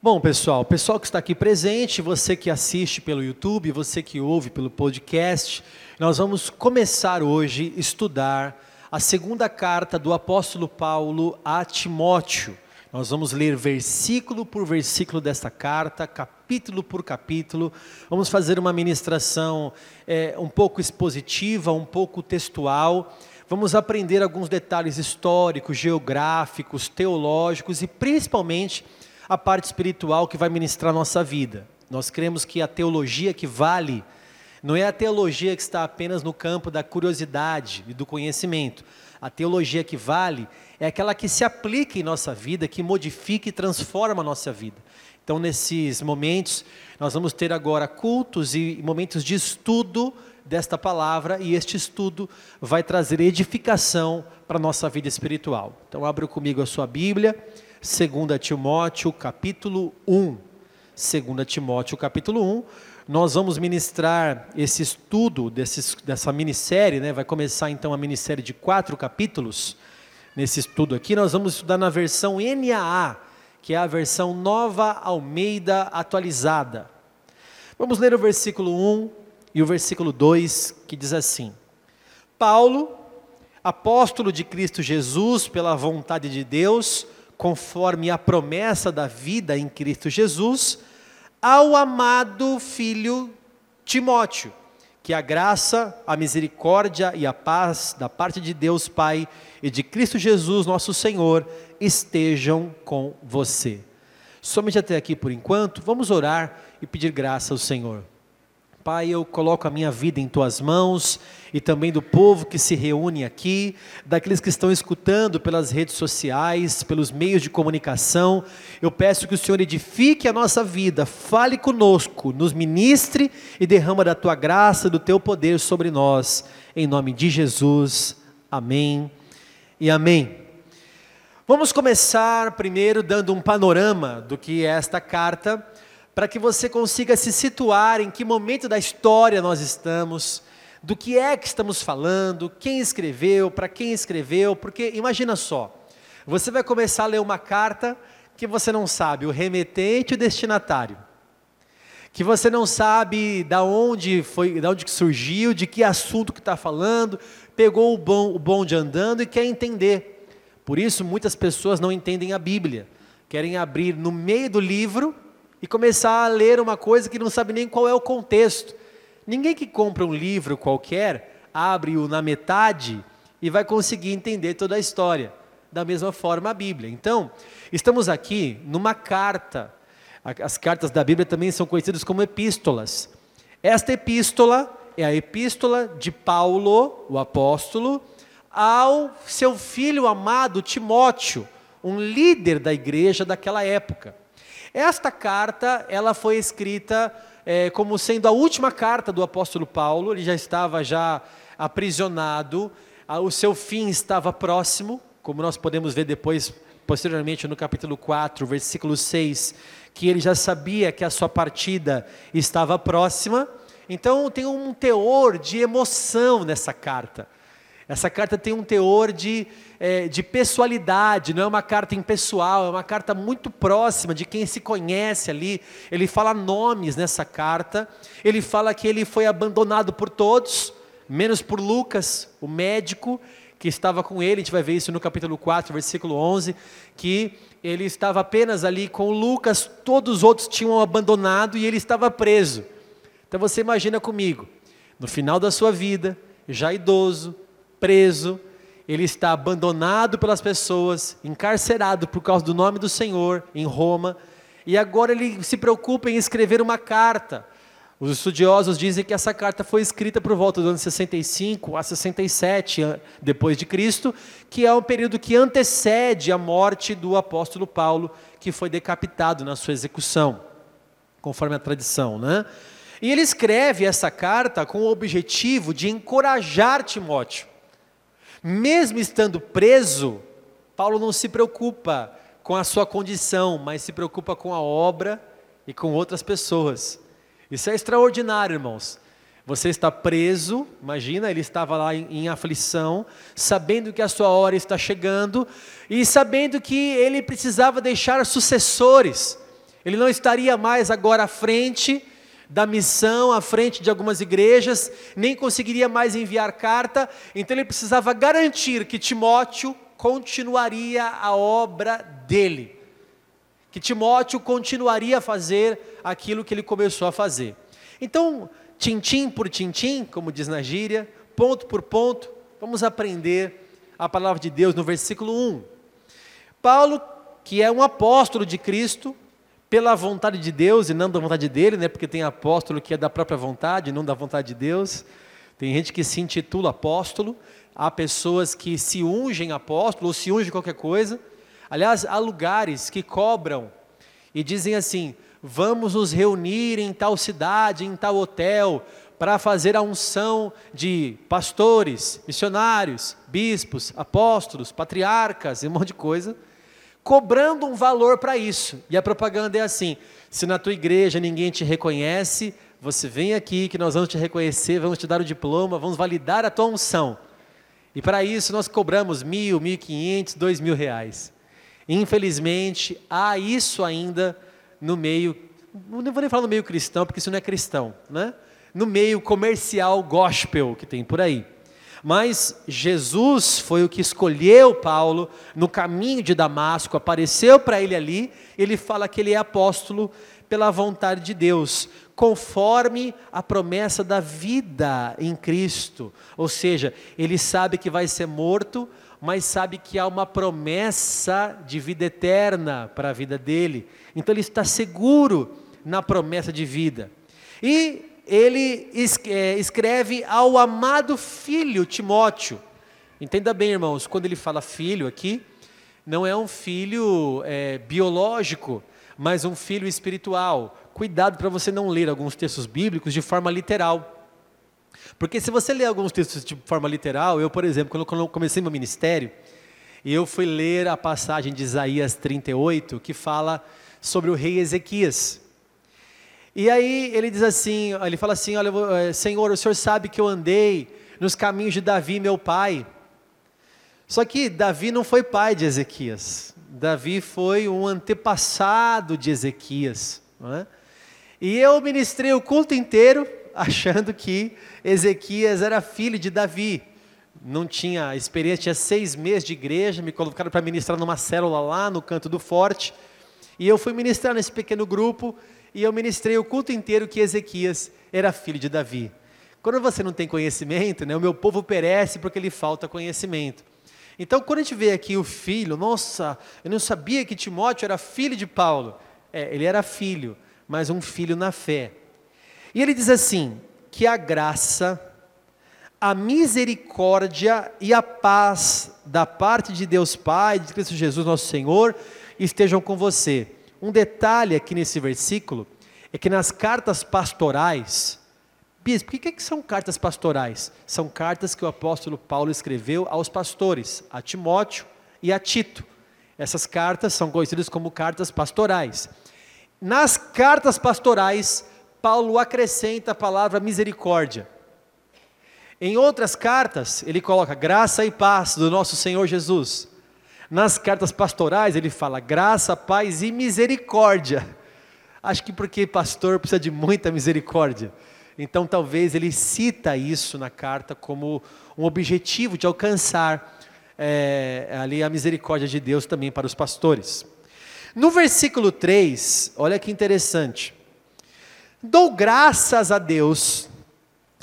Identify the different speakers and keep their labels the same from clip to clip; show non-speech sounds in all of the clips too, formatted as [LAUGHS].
Speaker 1: Bom, pessoal, pessoal que está aqui presente, você que assiste pelo YouTube, você que ouve pelo podcast, nós vamos começar hoje a estudar a segunda carta do apóstolo Paulo a Timóteo. Nós vamos ler versículo por versículo desta carta, capítulo por capítulo. Vamos fazer uma ministração é, um pouco expositiva, um pouco textual. Vamos aprender alguns detalhes históricos, geográficos, teológicos e principalmente a parte espiritual que vai ministrar a nossa vida. Nós cremos que a teologia que vale não é a teologia que está apenas no campo da curiosidade e do conhecimento. A teologia que vale é aquela que se aplica em nossa vida, que modifica e transforma a nossa vida. Então, nesses momentos, nós vamos ter agora cultos e momentos de estudo desta palavra, e este estudo vai trazer edificação para a nossa vida espiritual. Então, abra comigo a sua Bíblia. 2 Timóteo capítulo 1. 2 Timóteo capítulo 1. Nós vamos ministrar esse estudo desses, dessa minissérie, né? vai começar então a minissérie de quatro capítulos. Nesse estudo aqui, nós vamos estudar na versão NAA, que é a versão nova Almeida atualizada. Vamos ler o versículo 1 e o versículo 2, que diz assim: Paulo, apóstolo de Cristo Jesus, pela vontade de Deus, conforme a promessa da vida em Cristo Jesus, ao amado filho Timóteo, que a graça, a misericórdia e a paz da parte de Deus Pai e de Cristo Jesus, nosso Senhor, estejam com você. Somente até aqui por enquanto, vamos orar e pedir graça ao Senhor. Pai, eu coloco a minha vida em tuas mãos e também do povo que se reúne aqui, daqueles que estão escutando pelas redes sociais, pelos meios de comunicação. Eu peço que o Senhor edifique a nossa vida, fale conosco, nos ministre e derrama da tua graça, do teu poder sobre nós. Em nome de Jesus. Amém e amém. Vamos começar primeiro dando um panorama do que é esta carta para que você consiga se situar em que momento da história nós estamos, do que é que estamos falando, quem escreveu, para quem escreveu, porque imagina só, você vai começar a ler uma carta que você não sabe o remetente e o destinatário, que você não sabe da onde foi, da onde surgiu, de que assunto que está falando, pegou o, bom, o bonde andando e quer entender. Por isso muitas pessoas não entendem a Bíblia, querem abrir no meio do livro e começar a ler uma coisa que não sabe nem qual é o contexto. Ninguém que compra um livro qualquer abre-o na metade e vai conseguir entender toda a história. Da mesma forma a Bíblia. Então, estamos aqui numa carta. As cartas da Bíblia também são conhecidas como epístolas. Esta epístola é a epístola de Paulo, o apóstolo, ao seu filho amado Timóteo, um líder da igreja daquela época. Esta carta, ela foi escrita é, como sendo a última carta do apóstolo Paulo, ele já estava já aprisionado, o seu fim estava próximo, como nós podemos ver depois, posteriormente no capítulo 4, versículo 6, que ele já sabia que a sua partida estava próxima, então tem um teor de emoção nessa carta. Essa carta tem um teor de, é, de pessoalidade, não é uma carta impessoal, é uma carta muito próxima de quem se conhece ali. Ele fala nomes nessa carta, ele fala que ele foi abandonado por todos, menos por Lucas, o médico que estava com ele, a gente vai ver isso no capítulo 4, versículo 11, que ele estava apenas ali com Lucas, todos os outros tinham abandonado e ele estava preso. Então você imagina comigo, no final da sua vida, já idoso, preso, ele está abandonado pelas pessoas, encarcerado por causa do nome do Senhor em Roma, e agora ele se preocupa em escrever uma carta. Os estudiosos dizem que essa carta foi escrita por volta do ano 65 a 67 depois de Cristo, que é um período que antecede a morte do apóstolo Paulo, que foi decapitado na sua execução, conforme a tradição, né? E ele escreve essa carta com o objetivo de encorajar Timóteo mesmo estando preso, Paulo não se preocupa com a sua condição, mas se preocupa com a obra e com outras pessoas. Isso é extraordinário, irmãos. Você está preso, imagina, ele estava lá em, em, aflição, sabendo que a sua hora está chegando e sabendo que ele precisava deixar sucessores. Ele não estaria mais agora à frente da missão, à frente de algumas igrejas, nem conseguiria mais enviar carta, então ele precisava garantir que Timóteo continuaria a obra dele. Que Timóteo continuaria a fazer aquilo que ele começou a fazer. Então, tintim por tintim, como diz na gíria, ponto por ponto, vamos aprender a palavra de Deus no versículo 1. Paulo, que é um apóstolo de Cristo, pela vontade de Deus e não da vontade dele, né? Porque tem apóstolo que é da própria vontade, não da vontade de Deus. Tem gente que se intitula apóstolo, há pessoas que se ungem apóstolo ou se ungem qualquer coisa. Aliás, há lugares que cobram e dizem assim: vamos nos reunir em tal cidade, em tal hotel, para fazer a unção de pastores, missionários, bispos, apóstolos, patriarcas e um monte de coisa cobrando um valor para isso. E a propaganda é assim: se na tua igreja ninguém te reconhece, você vem aqui que nós vamos te reconhecer, vamos te dar o diploma, vamos validar a tua unção. E para isso nós cobramos mil, mil e quinhentos, dois mil reais. Infelizmente, há isso ainda no meio, não vou nem falar no meio cristão, porque isso não é cristão, né? No meio comercial gospel que tem por aí. Mas Jesus foi o que escolheu Paulo no caminho de Damasco, apareceu para ele ali, ele fala que ele é apóstolo pela vontade de Deus, conforme a promessa da vida em Cristo. Ou seja, ele sabe que vai ser morto, mas sabe que há uma promessa de vida eterna para a vida dele. Então ele está seguro na promessa de vida. E ele é, escreve ao amado filho Timóteo. Entenda bem, irmãos, quando ele fala filho aqui, não é um filho é, biológico, mas um filho espiritual. Cuidado para você não ler alguns textos bíblicos de forma literal. Porque se você ler alguns textos de forma literal, eu, por exemplo, quando eu comecei meu ministério, eu fui ler a passagem de Isaías 38, que fala sobre o rei Ezequias. E aí ele diz assim, ele fala assim, olha, eh, Senhor, o Senhor sabe que eu andei nos caminhos de Davi, meu pai. Só que Davi não foi pai de Ezequias. Davi foi um antepassado de Ezequias. É? E eu ministrei o culto inteiro achando que Ezequias era filho de Davi. Não tinha experiência, tinha seis meses de igreja, me colocaram para ministrar numa célula lá no canto do forte. E eu fui ministrar nesse pequeno grupo e eu ministrei o culto inteiro que Ezequias era filho de Davi. Quando você não tem conhecimento, né, o meu povo perece porque lhe falta conhecimento. Então, quando a gente vê aqui o filho, nossa, eu não sabia que Timóteo era filho de Paulo. É, ele era filho, mas um filho na fé. E ele diz assim: que a graça, a misericórdia e a paz da parte de Deus Pai, de Cristo Jesus, nosso Senhor, estejam com você. Um detalhe aqui nesse versículo é que nas cartas pastorais, bispo, o que, que são cartas pastorais? São cartas que o apóstolo Paulo escreveu aos pastores, a Timóteo e a Tito. Essas cartas são conhecidas como cartas pastorais. Nas cartas pastorais, Paulo acrescenta a palavra misericórdia. Em outras cartas, ele coloca graça e paz do nosso Senhor Jesus. Nas cartas pastorais ele fala graça, paz e misericórdia. Acho que porque pastor precisa de muita misericórdia. Então talvez ele cita isso na carta como um objetivo de alcançar é, ali a misericórdia de Deus também para os pastores. No versículo 3, olha que interessante. Dou graças a Deus,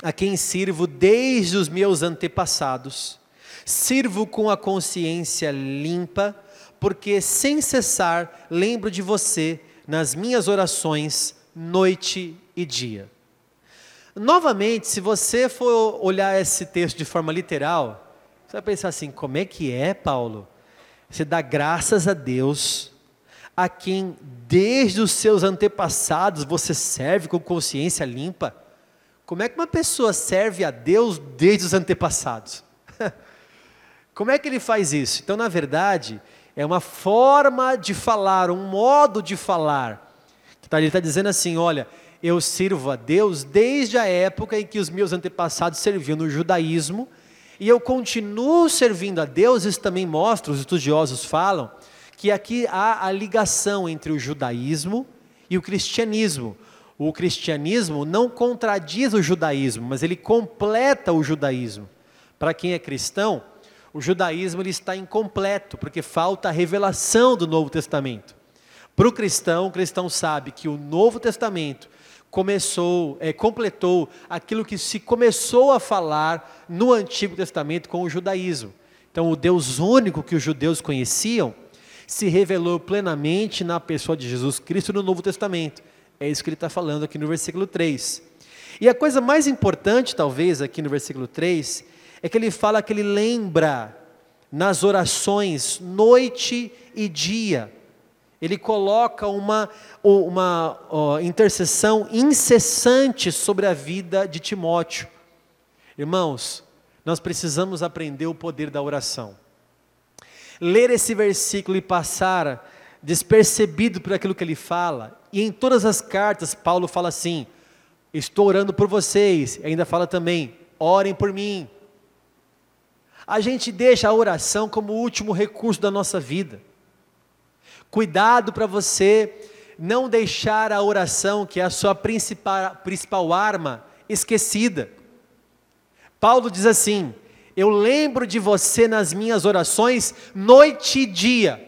Speaker 1: a quem sirvo desde os meus antepassados Sirvo com a consciência limpa, porque sem cessar lembro de você nas minhas orações, noite e dia. Novamente, se você for olhar esse texto de forma literal, você vai pensar assim: como é que é, Paulo? Você dá graças a Deus, a quem desde os seus antepassados você serve com consciência limpa. Como é que uma pessoa serve a Deus desde os antepassados? Como é que ele faz isso? Então, na verdade, é uma forma de falar, um modo de falar. Ele está dizendo assim: olha, eu sirvo a Deus desde a época em que os meus antepassados serviam no judaísmo, e eu continuo servindo a Deus. Isso também mostra, os estudiosos falam, que aqui há a ligação entre o judaísmo e o cristianismo. O cristianismo não contradiz o judaísmo, mas ele completa o judaísmo. Para quem é cristão, o judaísmo ele está incompleto, porque falta a revelação do Novo Testamento. Para o cristão, o cristão sabe que o Novo Testamento começou, é, completou aquilo que se começou a falar no Antigo Testamento com o judaísmo. Então, o Deus único que os judeus conheciam se revelou plenamente na pessoa de Jesus Cristo no Novo Testamento. É isso que ele está falando aqui no versículo 3. E a coisa mais importante, talvez, aqui no versículo 3, é que ele fala que ele lembra nas orações, noite e dia. Ele coloca uma, uma ó, intercessão incessante sobre a vida de Timóteo. Irmãos, nós precisamos aprender o poder da oração. Ler esse versículo e passar despercebido por aquilo que ele fala, e em todas as cartas Paulo fala assim: estou orando por vocês, e ainda fala também, orem por mim. A gente deixa a oração como o último recurso da nossa vida. Cuidado para você não deixar a oração, que é a sua principal, principal arma, esquecida. Paulo diz assim: Eu lembro de você nas minhas orações, noite e dia.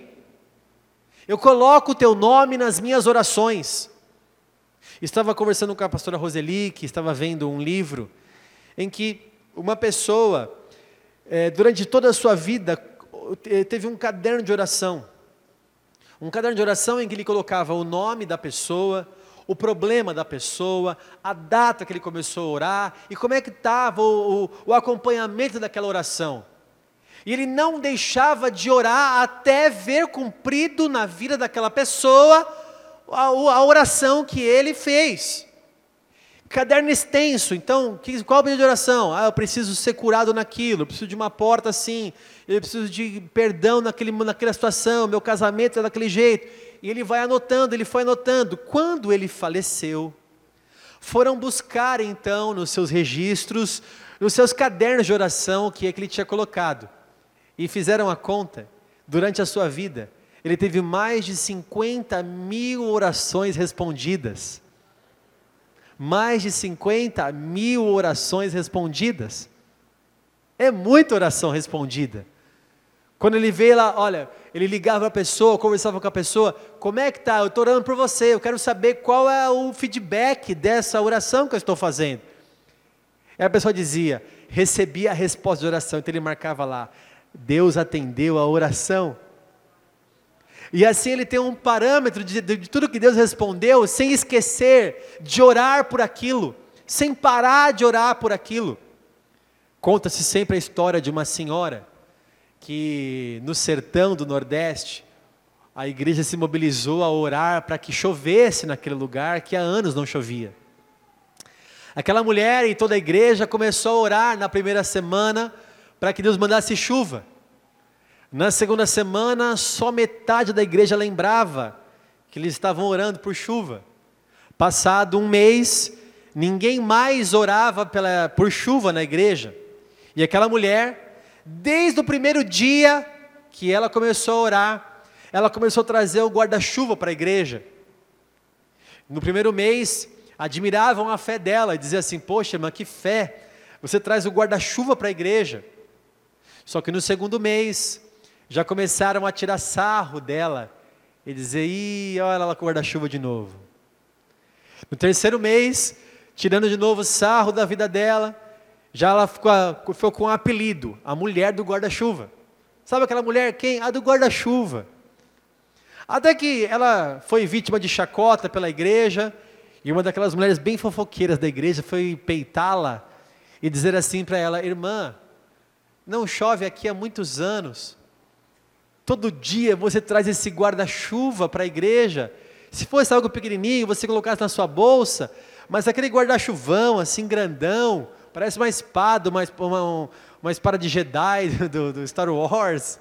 Speaker 1: Eu coloco o teu nome nas minhas orações. Estava conversando com a pastora Roseli, que estava vendo um livro, em que uma pessoa, é, durante toda a sua vida, teve um caderno de oração. Um caderno de oração em que ele colocava o nome da pessoa, o problema da pessoa, a data que ele começou a orar e como é que estava o, o, o acompanhamento daquela oração. E ele não deixava de orar até ver cumprido na vida daquela pessoa a, a oração que ele fez. Caderno extenso, então, que, qual o pedido de oração? Ah, eu preciso ser curado naquilo, eu preciso de uma porta assim, eu preciso de perdão naquele, naquela situação, meu casamento é daquele jeito. E ele vai anotando, ele foi anotando. Quando ele faleceu, foram buscar então nos seus registros, nos seus cadernos de oração que é que ele tinha colocado e fizeram a conta, durante a sua vida, ele teve mais de 50 mil orações respondidas. Mais de 50 mil orações respondidas. É muita oração respondida. Quando ele veio lá, olha, ele ligava para a pessoa, conversava com a pessoa, como é que tá? Eu estou orando por você, eu quero saber qual é o feedback dessa oração que eu estou fazendo. Aí a pessoa dizia, recebi a resposta de oração, então ele marcava lá, Deus atendeu a oração. E assim ele tem um parâmetro de, de, de, tudo que Deus respondeu, sem esquecer de orar por aquilo, sem parar de orar por aquilo. Conta-se sempre a história de uma senhora que no sertão do Nordeste, a igreja se mobilizou a orar para que chovesse naquele lugar que há anos não chovia. Aquela mulher e toda a igreja começou a orar na primeira semana para que Deus mandasse chuva. Na segunda semana, só metade da igreja lembrava que eles estavam orando por chuva. Passado um mês, ninguém mais orava pela, por chuva na igreja. E aquela mulher, desde o primeiro dia que ela começou a orar, ela começou a trazer o guarda-chuva para a igreja. No primeiro mês, admiravam a fé dela e diziam assim: Poxa, irmã, que fé! Você traz o guarda-chuva para a igreja. Só que no segundo mês, já começaram a tirar sarro dela e dizer: ih, olha ela com guarda-chuva de novo. No terceiro mês, tirando de novo sarro da vida dela, já ela ficou, ficou com um apelido, a mulher do guarda-chuva. Sabe aquela mulher quem? A do guarda-chuva. Até que ela foi vítima de chacota pela igreja, e uma daquelas mulheres bem fofoqueiras da igreja foi peitá-la e dizer assim para ela: Irmã, não chove aqui há muitos anos. Todo dia você traz esse guarda-chuva para a igreja. Se fosse algo pequenininho, você colocasse na sua bolsa, mas aquele guarda-chuvão assim grandão, parece uma espada, uma, uma, uma espada de Jedi [LAUGHS] do, do, Star Wars.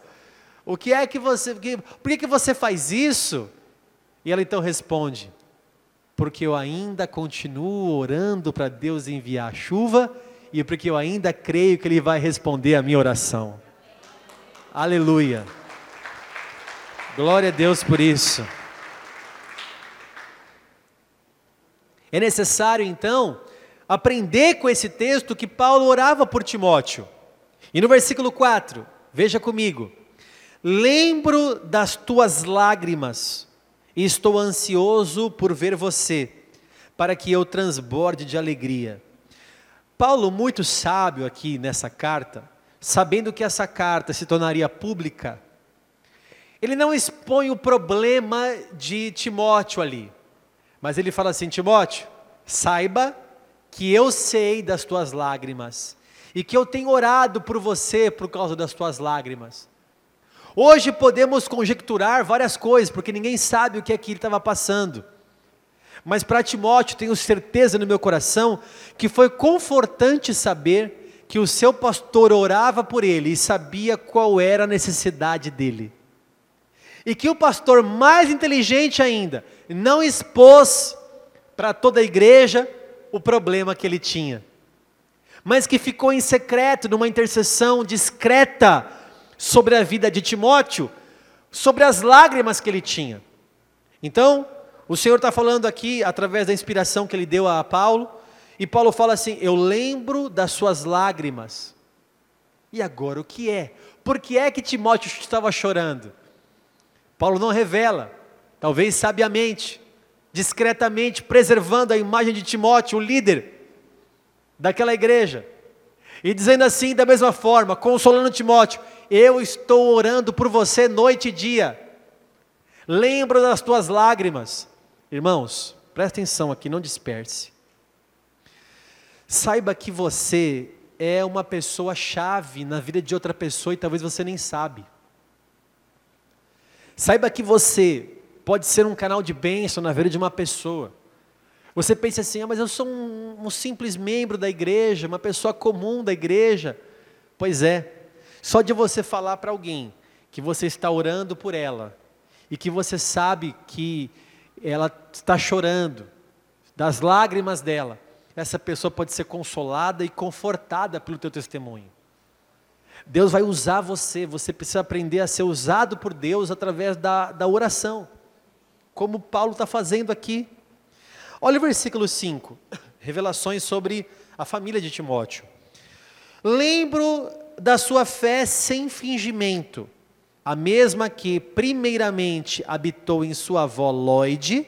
Speaker 1: O que é que você, que, por que, que você faz isso? E ela então responde: porque eu ainda continuo orando para Deus enviar chuva e porque eu ainda creio que Ele vai responder a minha oração. Aleluia. Glória a Deus por isso. É necessário, então, aprender com esse texto que Paulo orava por Timóteo. E no versículo 4, veja comigo: Lembro das tuas lágrimas e estou ansioso por ver você, para que eu transborde de alegria. Paulo, muito sábio aqui nessa carta, sabendo que essa carta se tornaria pública, ele não expõe o problema de Timóteo ali, mas ele fala assim: Timóteo, saiba que eu sei das tuas lágrimas e que eu tenho orado por você por causa das tuas lágrimas. Hoje podemos conjecturar várias coisas, porque ninguém sabe o que é que ele estava passando. Mas para Timóteo, tenho certeza no meu coração que foi confortante saber que o seu pastor orava por ele e sabia qual era a necessidade dele. E que o pastor, mais inteligente ainda, não expôs para toda a igreja o problema que ele tinha, mas que ficou em secreto, numa intercessão discreta sobre a vida de Timóteo, sobre as lágrimas que ele tinha. Então, o Senhor está falando aqui, através da inspiração que ele deu a Paulo, e Paulo fala assim: Eu lembro das suas lágrimas. E agora o que é? Por que é que Timóteo estava chorando? Paulo não revela, talvez sabiamente, discretamente preservando a imagem de Timóteo, o líder daquela igreja. E dizendo assim, da mesma forma, consolando Timóteo: Eu estou orando por você noite e dia. Lembra das tuas lágrimas. Irmãos, presta atenção aqui, não disperse. Saiba que você é uma pessoa chave na vida de outra pessoa e talvez você nem sabe. Saiba que você pode ser um canal de bênção na vida de uma pessoa. Você pensa assim, ah, mas eu sou um, um simples membro da igreja, uma pessoa comum da igreja. Pois é, só de você falar para alguém que você está orando por ela e que você sabe que ela está chorando, das lágrimas dela, essa pessoa pode ser consolada e confortada pelo teu testemunho. Deus vai usar você, você precisa aprender a ser usado por Deus através da, da oração como Paulo está fazendo aqui. Olha o versículo 5, revelações sobre a família de Timóteo. Lembro da sua fé sem fingimento, a mesma que primeiramente habitou em sua avó Lloyd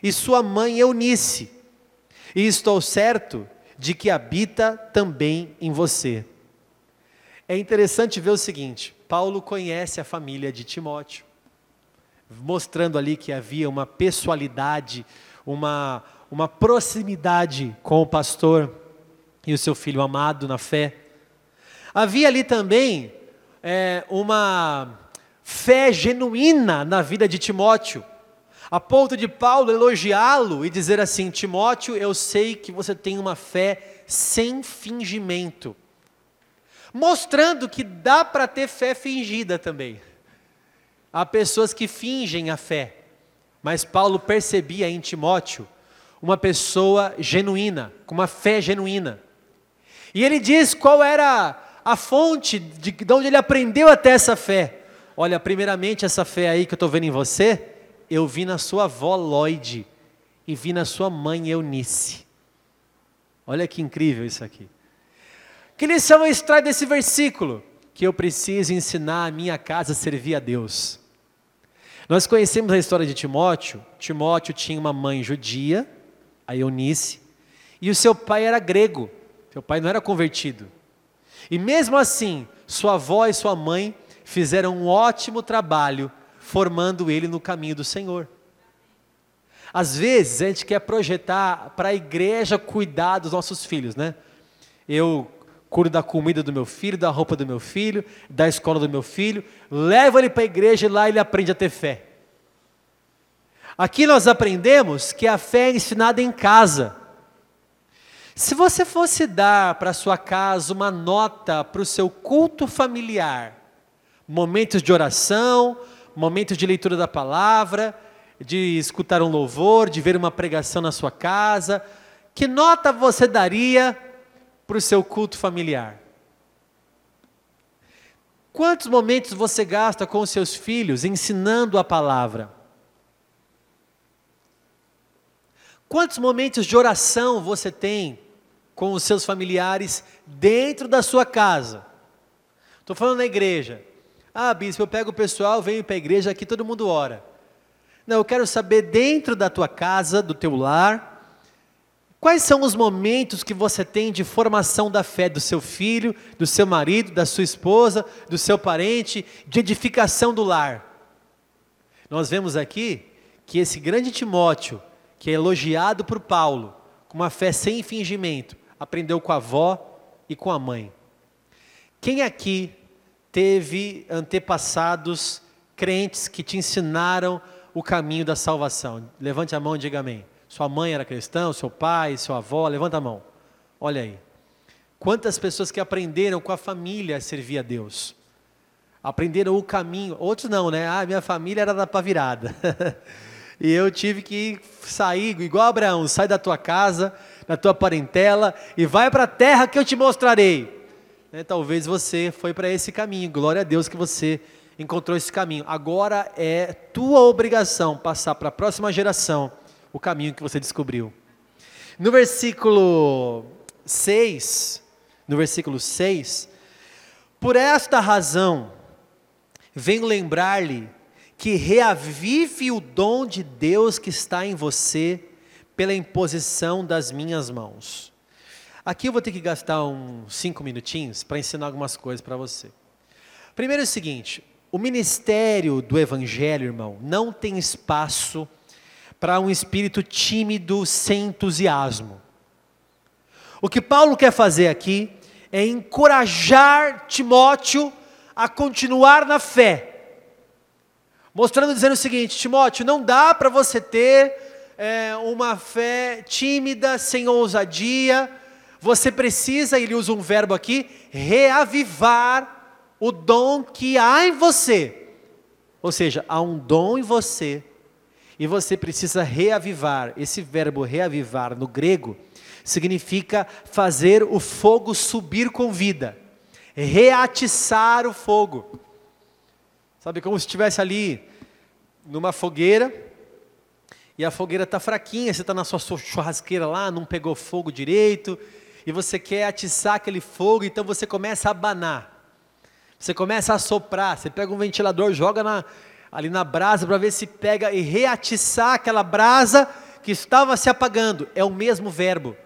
Speaker 1: e sua mãe Eunice, e estou certo de que habita também em você. É interessante ver o seguinte: Paulo conhece a família de Timóteo mostrando ali que havia uma pessoalidade, uma, uma proximidade com o pastor e o seu filho amado na fé. Havia ali também é, uma fé genuína na vida de Timóteo, a ponto de Paulo elogiá-lo e dizer assim: Timóteo, eu sei que você tem uma fé sem fingimento, mostrando que dá para ter fé fingida também. Há pessoas que fingem a fé, mas Paulo percebia em Timóteo uma pessoa genuína, com uma fé genuína. E ele diz qual era a fonte de, de onde ele aprendeu até essa fé. Olha, primeiramente, essa fé aí que eu estou vendo em você, eu vi na sua avó Lloyd e vi na sua mãe Eunice. Olha que incrível isso aqui. Que lição eu extraio desse versículo? Que eu preciso ensinar a minha casa a servir a Deus. Nós conhecemos a história de Timóteo. Timóteo tinha uma mãe judia, a Eunice, e o seu pai era grego. Seu pai não era convertido. E mesmo assim, sua avó e sua mãe fizeram um ótimo trabalho formando ele no caminho do Senhor. Às vezes a gente quer projetar para a igreja cuidar dos nossos filhos, né? Eu cuido da comida do meu filho, da roupa do meu filho, da escola do meu filho, levo ele para a igreja e lá ele aprende a ter fé. Aqui nós aprendemos que a fé é ensinada em casa. Se você fosse dar para sua casa uma nota para o seu culto familiar, momentos de oração, momentos de leitura da palavra, de escutar um louvor, de ver uma pregação na sua casa, que nota você daria para o seu culto familiar? Quantos momentos você gasta com os seus filhos ensinando a palavra? Quantos momentos de oração você tem com os seus familiares dentro da sua casa? Estou falando na igreja. Ah, bispo, eu pego o pessoal, venho para a igreja aqui, todo mundo ora. Não, eu quero saber dentro da tua casa, do teu lar, quais são os momentos que você tem de formação da fé do seu filho, do seu marido, da sua esposa, do seu parente, de edificação do lar. Nós vemos aqui que esse grande Timóteo, que é elogiado por Paulo, com uma fé sem fingimento, aprendeu com a avó e com a mãe. Quem aqui teve antepassados crentes que te ensinaram o caminho da salvação? Levante a mão e diga amém. Sua mãe era cristã, seu pai, sua avó, levanta a mão. Olha aí. Quantas pessoas que aprenderam com a família a servir a Deus? Aprenderam o caminho. Outros não, né? Ah, minha família era da pavirada. [LAUGHS] e eu tive que sair, igual Abraão, sai da tua casa, da tua parentela e vai para a terra que eu te mostrarei. Né, talvez você foi para esse caminho. Glória a Deus que você encontrou esse caminho. Agora é tua obrigação passar para a próxima geração o caminho que você descobriu. No versículo 6, no versículo 6, por esta razão, venho lembrar-lhe que reavive o dom de Deus que está em você pela imposição das minhas mãos. Aqui eu vou ter que gastar uns cinco minutinhos para ensinar algumas coisas para você. Primeiro é o seguinte: o ministério do Evangelho, irmão, não tem espaço para um espírito tímido sem entusiasmo. O que Paulo quer fazer aqui é encorajar Timóteo a continuar na fé, mostrando, dizendo o seguinte: Timóteo, não dá para você ter é, uma fé tímida, sem ousadia, você precisa, ele usa um verbo aqui, reavivar o dom que há em você. Ou seja, há um dom em você e você precisa reavivar. Esse verbo reavivar no grego significa fazer o fogo subir com vida, reatiçar o fogo. Sabe como se estivesse ali numa fogueira e a fogueira está fraquinha, você está na sua churrasqueira lá, não pegou fogo direito, e você quer atiçar aquele fogo, então você começa a abanar. Você começa a soprar, você pega um ventilador, joga na, ali na brasa para ver se pega e reatiçar aquela brasa que estava se apagando. É o mesmo verbo.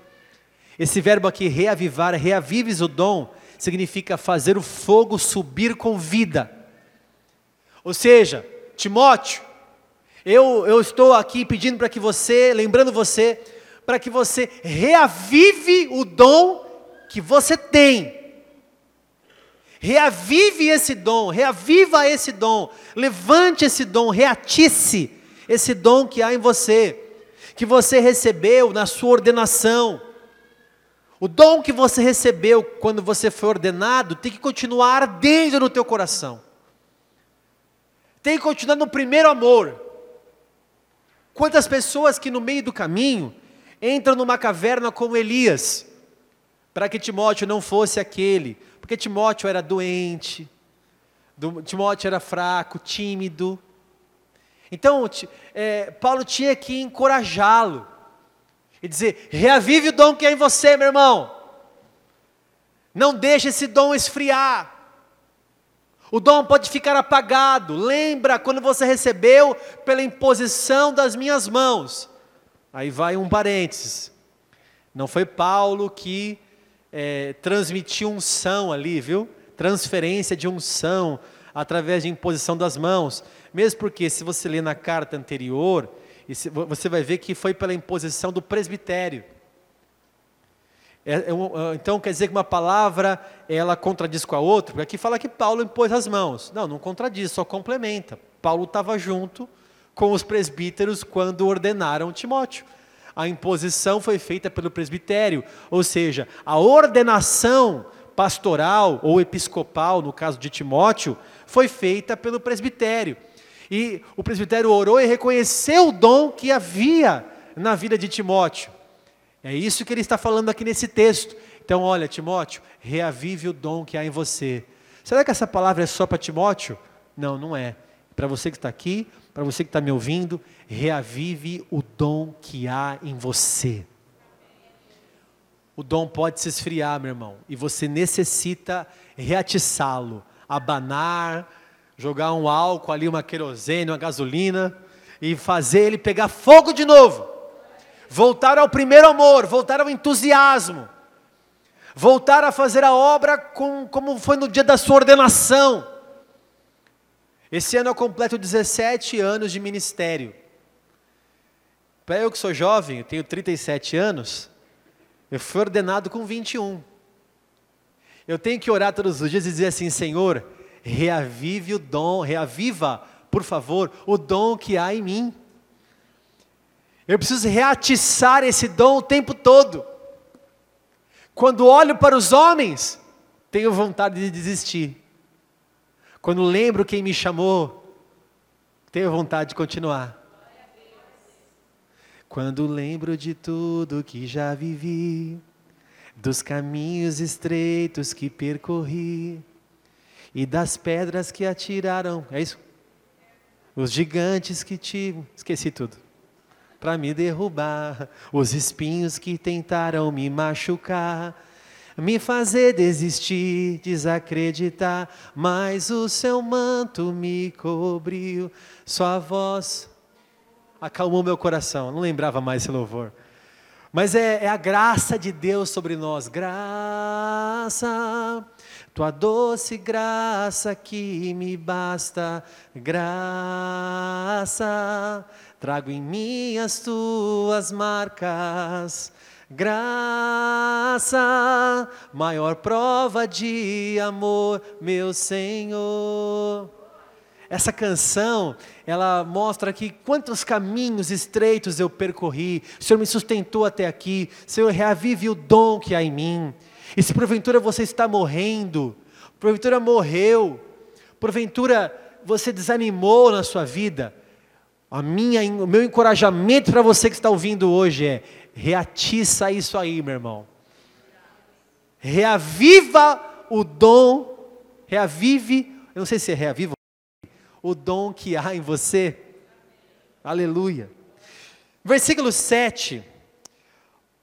Speaker 1: Esse verbo aqui, reavivar, reavives o dom, significa fazer o fogo subir com vida. Ou seja, Timóteo, eu, eu estou aqui pedindo para que você, lembrando você, para que você reavive o dom que você tem reavive esse dom, reaviva esse dom, levante esse dom, reatice esse dom que há em você, que você recebeu na sua ordenação. O dom que você recebeu quando você foi ordenado tem que continuar dentro no teu coração. Tem que continuar no primeiro amor. Quantas pessoas que no meio do caminho entram numa caverna como Elias, para que Timóteo não fosse aquele porque Timóteo era doente, Timóteo era fraco, tímido. Então, é, Paulo tinha que encorajá-lo e dizer: reavive o dom que é em você, meu irmão. Não deixe esse dom esfriar. O dom pode ficar apagado. Lembra quando você recebeu pela imposição das minhas mãos. Aí vai um parênteses. Não foi Paulo que é, transmitir unção ali, viu? Transferência de unção através de imposição das mãos. Mesmo porque, se você ler na carta anterior, você vai ver que foi pela imposição do presbitério. É, é, é, então quer dizer que uma palavra ela contradiz com a outra, porque aqui fala que Paulo impôs as mãos. Não, não contradiz, só complementa. Paulo estava junto com os presbíteros quando ordenaram Timóteo a imposição foi feita pelo presbitério, ou seja, a ordenação pastoral ou episcopal, no caso de Timóteo, foi feita pelo presbitério. E o presbitério orou e reconheceu o dom que havia na vida de Timóteo. É isso que ele está falando aqui nesse texto. Então, olha, Timóteo, reavive o dom que há em você. Será que essa palavra é só para Timóteo? Não, não é. Para você que está aqui, para você que está me ouvindo, reavive o dom que há em você. O dom pode se esfriar, meu irmão, e você necessita reatiçá-lo, abanar, jogar um álcool ali, uma querosene, uma gasolina, e fazer ele pegar fogo de novo. Voltar ao primeiro amor, voltar ao entusiasmo, voltar a fazer a obra com, como foi no dia da sua ordenação. Esse ano eu completo 17 anos de ministério. Para eu que sou jovem, eu tenho 37 anos, eu fui ordenado com 21. Eu tenho que orar todos os dias e dizer assim: Senhor, reavive o dom, reaviva, por favor, o dom que há em mim. Eu preciso reatiçar esse dom o tempo todo. Quando olho para os homens, tenho vontade de desistir. Quando lembro quem me chamou, tenho vontade de continuar. Quando lembro de tudo que já vivi, dos caminhos estreitos que percorri e das pedras que atiraram, é isso? Os gigantes que tive, esqueci tudo, para me derrubar, os espinhos que tentaram me machucar, me fazer desistir, desacreditar, mas o seu manto me cobriu, sua voz acalmou meu coração. Não lembrava mais esse louvor. Mas é, é, a graça de Deus sobre nós. Graça, tua doce graça que me basta. Graça, trago em mim as tuas marcas. Graça, maior prova de amor, meu Senhor. Essa canção, ela mostra aqui quantos caminhos estreitos eu percorri. O Senhor me sustentou até aqui. Senhor, reavive o dom que há em mim. E se porventura você está morrendo, porventura morreu, porventura você desanimou na sua vida, a minha, o meu encorajamento para você que está ouvindo hoje é: reatiça isso aí, meu irmão. Reaviva o dom, reavive, eu não sei se é reaviva o dom que há em você. Aleluia. Versículo 7.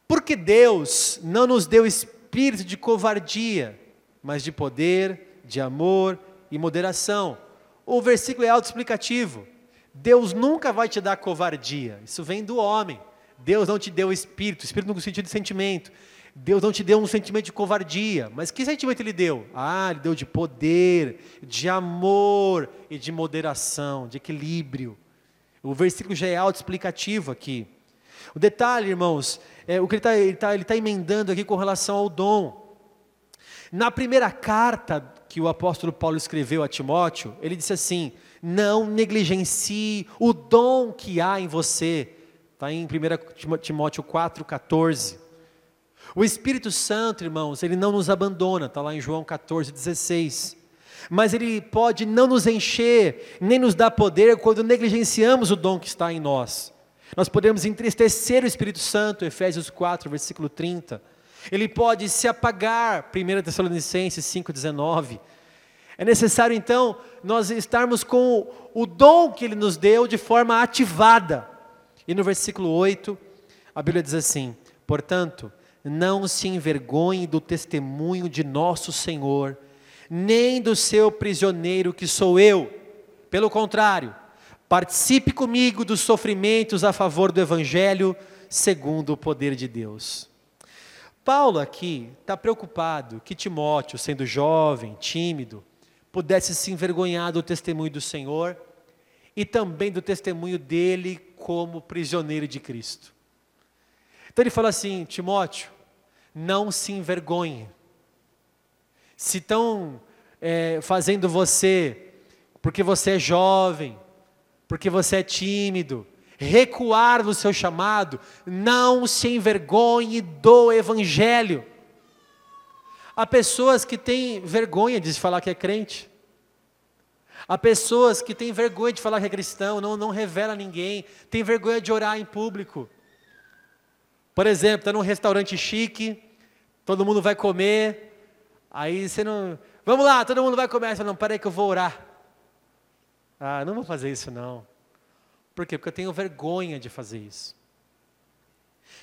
Speaker 1: Porque Deus não nos deu espírito de covardia, mas de poder, de amor e moderação. O versículo é autoexplicativo. Deus nunca vai te dar covardia. Isso vem do homem. Deus não te deu espírito, espírito no sentido de sentimento. Deus não te deu um sentimento de covardia, mas que sentimento Ele deu? Ah, Ele deu de poder, de amor e de moderação, de equilíbrio. O versículo já é autoexplicativo aqui. O detalhe, irmãos, é o que ele está ele tá, ele tá emendando aqui com relação ao dom. Na primeira carta que o apóstolo Paulo escreveu a Timóteo, ele disse assim: Não negligencie o dom que há em você. Está em 1 Timóteo 4,14. O Espírito Santo, irmãos, ele não nos abandona, está lá em João 14, 16. Mas ele pode não nos encher, nem nos dar poder quando negligenciamos o dom que está em nós. Nós podemos entristecer o Espírito Santo, Efésios 4, versículo 30. Ele pode se apagar, 1 Tessalonicenses 5,19. É necessário então nós estarmos com o dom que ele nos deu de forma ativada. E no versículo 8, a Bíblia diz assim: Portanto, não se envergonhe do testemunho de nosso Senhor, nem do seu prisioneiro que sou eu. Pelo contrário, participe comigo dos sofrimentos a favor do Evangelho, segundo o poder de Deus. Paulo aqui está preocupado que Timóteo, sendo jovem, tímido, pudesse se envergonhar do testemunho do Senhor e também do testemunho dele como prisioneiro de Cristo. Então ele fala assim: Timóteo, não se envergonhe. Se estão é, fazendo você, porque você é jovem, porque você é tímido, recuar no seu chamado, não se envergonhe do Evangelho. Há pessoas que têm vergonha de falar que é crente. Há pessoas que têm vergonha de falar que é cristão, não, não revela a ninguém, tem vergonha de orar em público. Por exemplo, está num restaurante chique, todo mundo vai comer, aí você não. Vamos lá, todo mundo vai comer. Você não, peraí que eu vou orar. Ah, não vou fazer isso não. Por quê? Porque eu tenho vergonha de fazer isso.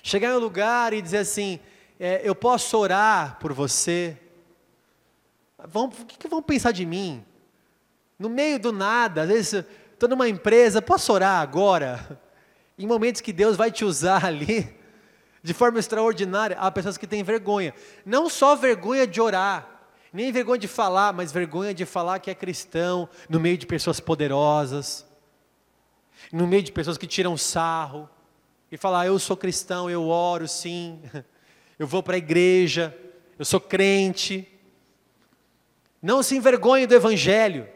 Speaker 1: Chegar em um lugar e dizer assim, é, eu posso orar por você. Vão, o que, que vão pensar de mim? No meio do nada, às vezes estou numa empresa, posso orar agora? Em momentos que Deus vai te usar [LAUGHS] ali, de forma extraordinária, há pessoas que têm vergonha. Não só vergonha de orar, nem vergonha de falar, mas vergonha de falar que é cristão, no meio de pessoas poderosas, no meio de pessoas que tiram sarro, e falar: Eu sou cristão, eu oro sim, [LAUGHS] eu vou para a igreja, eu sou crente. Não se envergonhe do Evangelho.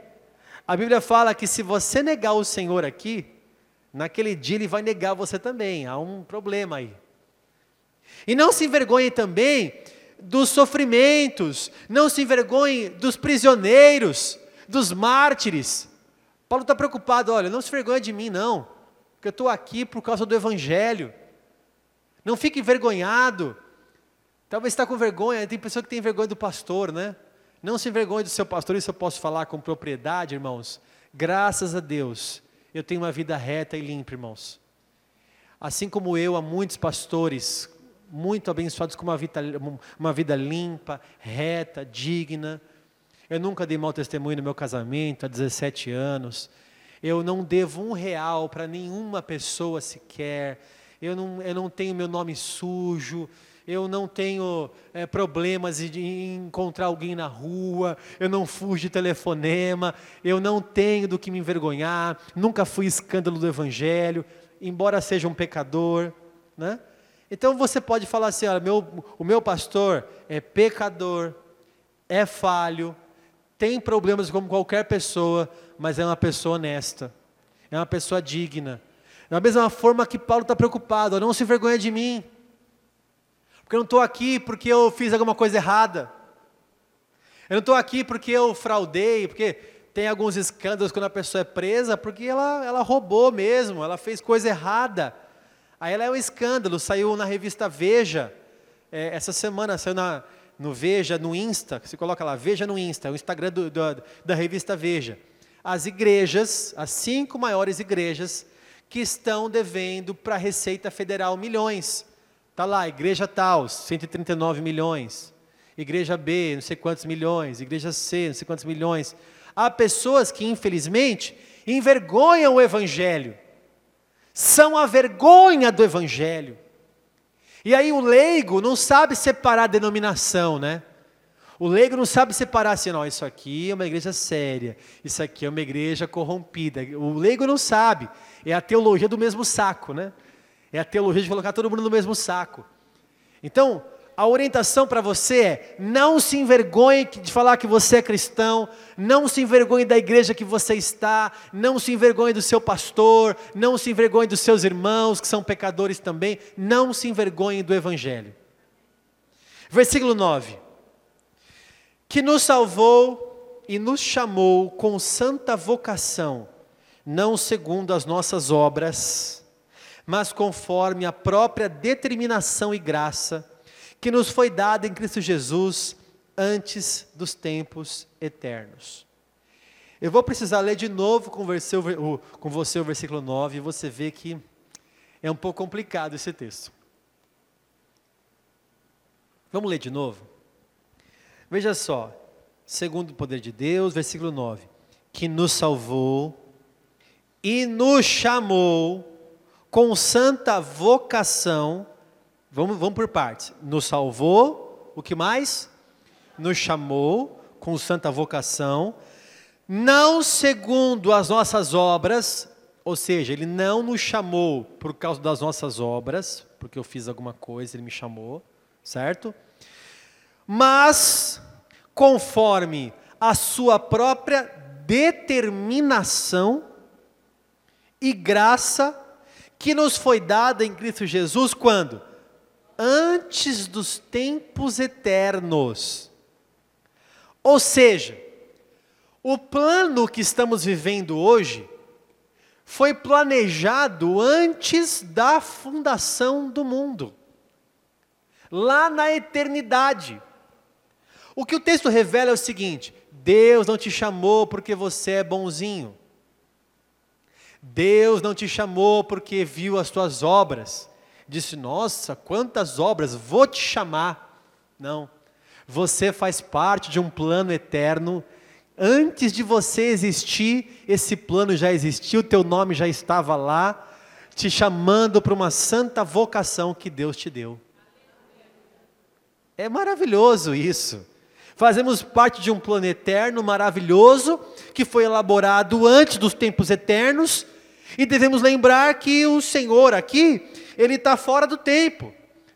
Speaker 1: A Bíblia fala que se você negar o Senhor aqui, naquele dia ele vai negar você também. Há um problema aí. E não se envergonhe também dos sofrimentos, não se envergonhe dos prisioneiros, dos mártires. Paulo está preocupado, olha, não se envergonhe de mim, não, porque eu estou aqui por causa do Evangelho. Não fique envergonhado. Talvez está com vergonha, tem pessoa que tem vergonha do pastor, né? Não se envergonhe do seu pastor, isso eu posso falar com propriedade, irmãos. Graças a Deus, eu tenho uma vida reta e limpa, irmãos. Assim como eu, há muitos pastores muito abençoados com uma vida, uma vida limpa, reta, digna. Eu nunca dei mau testemunho no meu casamento há 17 anos. Eu não devo um real para nenhuma pessoa sequer. Eu não, eu não tenho meu nome sujo eu não tenho é, problemas de encontrar alguém na rua, eu não fujo de telefonema, eu não tenho do que me envergonhar, nunca fui escândalo do Evangelho, embora seja um pecador. Né? Então você pode falar assim: olha, meu, o meu pastor é pecador, é falho, tem problemas como qualquer pessoa, mas é uma pessoa honesta, é uma pessoa digna. Da mesma forma que Paulo está preocupado, não se vergonha de mim. Porque eu não estou aqui porque eu fiz alguma coisa errada. Eu não estou aqui porque eu fraudei, porque tem alguns escândalos quando a pessoa é presa, porque ela, ela roubou mesmo, ela fez coisa errada. Aí ela é um escândalo, saiu na revista Veja, é, essa semana saiu na, no Veja, no Insta, você coloca lá, Veja no Insta, o Instagram do, do, da revista Veja. As igrejas, as cinco maiores igrejas, que estão devendo para a Receita Federal milhões. Está lá, igreja tal, 139 milhões. Igreja B, não sei quantos milhões. Igreja C, não sei quantos milhões. Há pessoas que, infelizmente, envergonham o Evangelho. São a vergonha do Evangelho. E aí o leigo não sabe separar a denominação, né? O leigo não sabe separar assim, não, isso aqui é uma igreja séria, isso aqui é uma igreja corrompida. O leigo não sabe. É a teologia do mesmo saco, né? É a teologia de colocar todo mundo no mesmo saco. Então, a orientação para você é: não se envergonhe de falar que você é cristão, não se envergonhe da igreja que você está, não se envergonhe do seu pastor, não se envergonhe dos seus irmãos que são pecadores também, não se envergonhe do evangelho. Versículo 9: Que nos salvou e nos chamou com santa vocação, não segundo as nossas obras, mas conforme a própria determinação e graça que nos foi dada em Cristo Jesus antes dos tempos eternos. Eu vou precisar ler de novo com você, o versículo 9 e você vê que é um pouco complicado esse texto. Vamos ler de novo? Veja só, segundo o poder de Deus, versículo 9: que nos salvou e nos chamou com santa vocação, vamos, vamos por partes, nos salvou, o que mais? Nos chamou com santa vocação, não segundo as nossas obras, ou seja, Ele não nos chamou por causa das nossas obras, porque eu fiz alguma coisa, Ele me chamou, certo? Mas, conforme a Sua própria determinação e graça que nos foi dada em Cristo Jesus quando? Antes dos tempos eternos. Ou seja, o plano que estamos vivendo hoje foi planejado antes da fundação do mundo, lá na eternidade. O que o texto revela é o seguinte: Deus não te chamou porque você é bonzinho. Deus não te chamou porque viu as tuas obras. Disse: Nossa, quantas obras, vou te chamar. Não. Você faz parte de um plano eterno. Antes de você existir, esse plano já existiu, teu nome já estava lá, te chamando para uma santa vocação que Deus te deu. É maravilhoso isso. Fazemos parte de um plano eterno maravilhoso que foi elaborado antes dos tempos eternos e devemos lembrar que o Senhor aqui, ele está fora do tempo.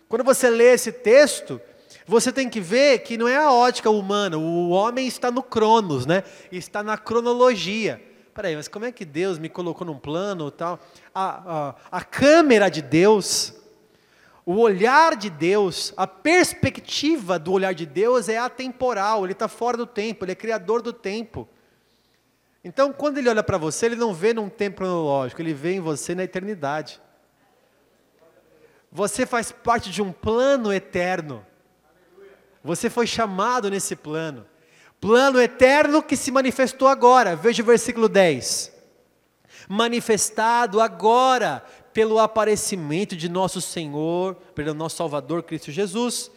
Speaker 1: Quando você lê esse texto, você tem que ver que não é a ótica humana, o homem está no cronos, né? está na cronologia. Peraí, mas como é que Deus me colocou num plano tal? A, a, a câmera de Deus, o olhar de Deus, a perspectiva do olhar de Deus é atemporal, ele está fora do tempo, ele é criador do tempo. Então, quando ele olha para você, ele não vê num tempo cronológico, ele vê em você na eternidade. Você faz parte de um plano eterno. Você foi chamado nesse plano. Plano eterno que se manifestou agora. Veja o versículo 10. Manifestado agora pelo aparecimento de nosso Senhor, pelo nosso Salvador Cristo Jesus.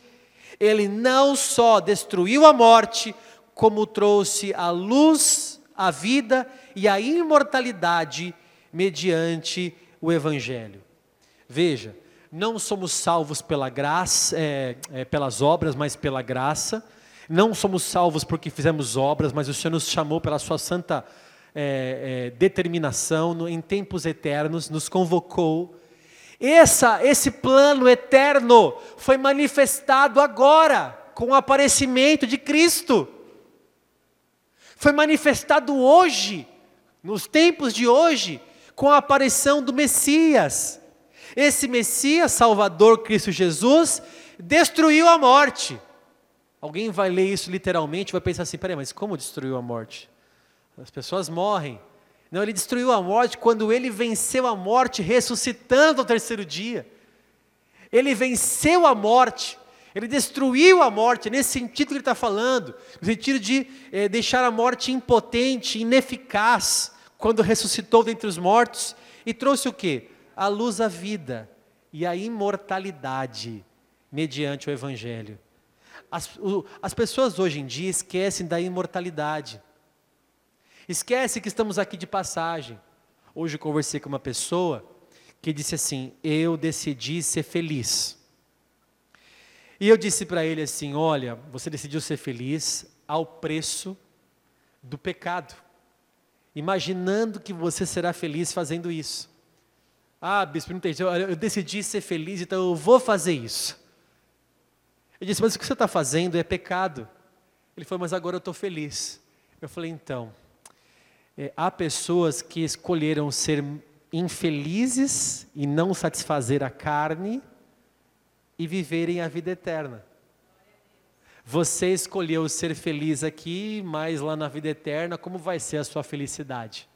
Speaker 1: Ele não só destruiu a morte, como trouxe a luz a vida e a imortalidade mediante o Evangelho. Veja, não somos salvos pela graça, é, é, pelas obras, mas pela graça. Não somos salvos porque fizemos obras, mas o Senhor nos chamou pela sua santa é, é determinação no, em tempos eternos, nos convocou. Essa, esse plano eterno foi manifestado agora com o aparecimento de Cristo foi manifestado hoje, nos tempos de hoje, com a aparição do Messias. Esse Messias, Salvador Cristo Jesus, destruiu a morte. Alguém vai ler isso literalmente, vai pensar assim: peraí, mas como destruiu a morte? As pessoas morrem. Não, ele destruiu a morte quando ele venceu a morte, ressuscitando ao terceiro dia. Ele venceu a morte. Ele destruiu a morte, nesse sentido que ele está falando, no sentido de é, deixar a morte impotente, ineficaz, quando ressuscitou dentre os mortos, e trouxe o que? A luz à vida e a imortalidade, mediante o Evangelho. As, o, as pessoas hoje em dia esquecem da imortalidade, esquecem que estamos aqui de passagem. Hoje eu conversei com uma pessoa que disse assim: Eu decidi ser feliz. E eu disse para ele assim: Olha, você decidiu ser feliz ao preço do pecado, imaginando que você será feliz fazendo isso. Ah, bispo, não entendi. Eu decidi ser feliz, então eu vou fazer isso. Eu disse: Mas o que você está fazendo é pecado. Ele falou: Mas agora eu estou feliz. Eu falei: Então, é, há pessoas que escolheram ser infelizes e não satisfazer a carne e viverem a vida eterna. Você escolheu ser feliz aqui, mas lá na vida eterna, como vai ser a sua felicidade?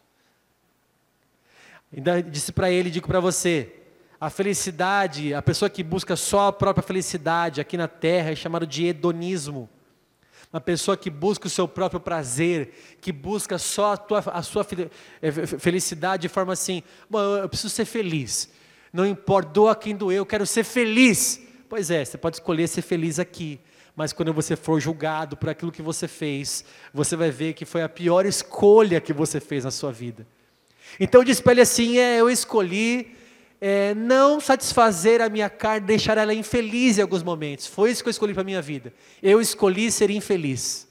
Speaker 1: Ainda disse para ele, digo para você, a felicidade, a pessoa que busca só a própria felicidade aqui na terra é chamado de hedonismo. Uma pessoa que busca o seu próprio prazer, que busca só a, tua, a sua eh, felicidade de forma assim, eu preciso ser feliz. Não importa, doa quem doer, eu quero ser feliz. Pois é, você pode escolher ser feliz aqui, mas quando você for julgado por aquilo que você fez, você vai ver que foi a pior escolha que você fez na sua vida. Então disse para ele assim: é, eu escolhi é, não satisfazer a minha carne, deixar ela infeliz em alguns momentos. Foi isso que eu escolhi para a minha vida. Eu escolhi ser infeliz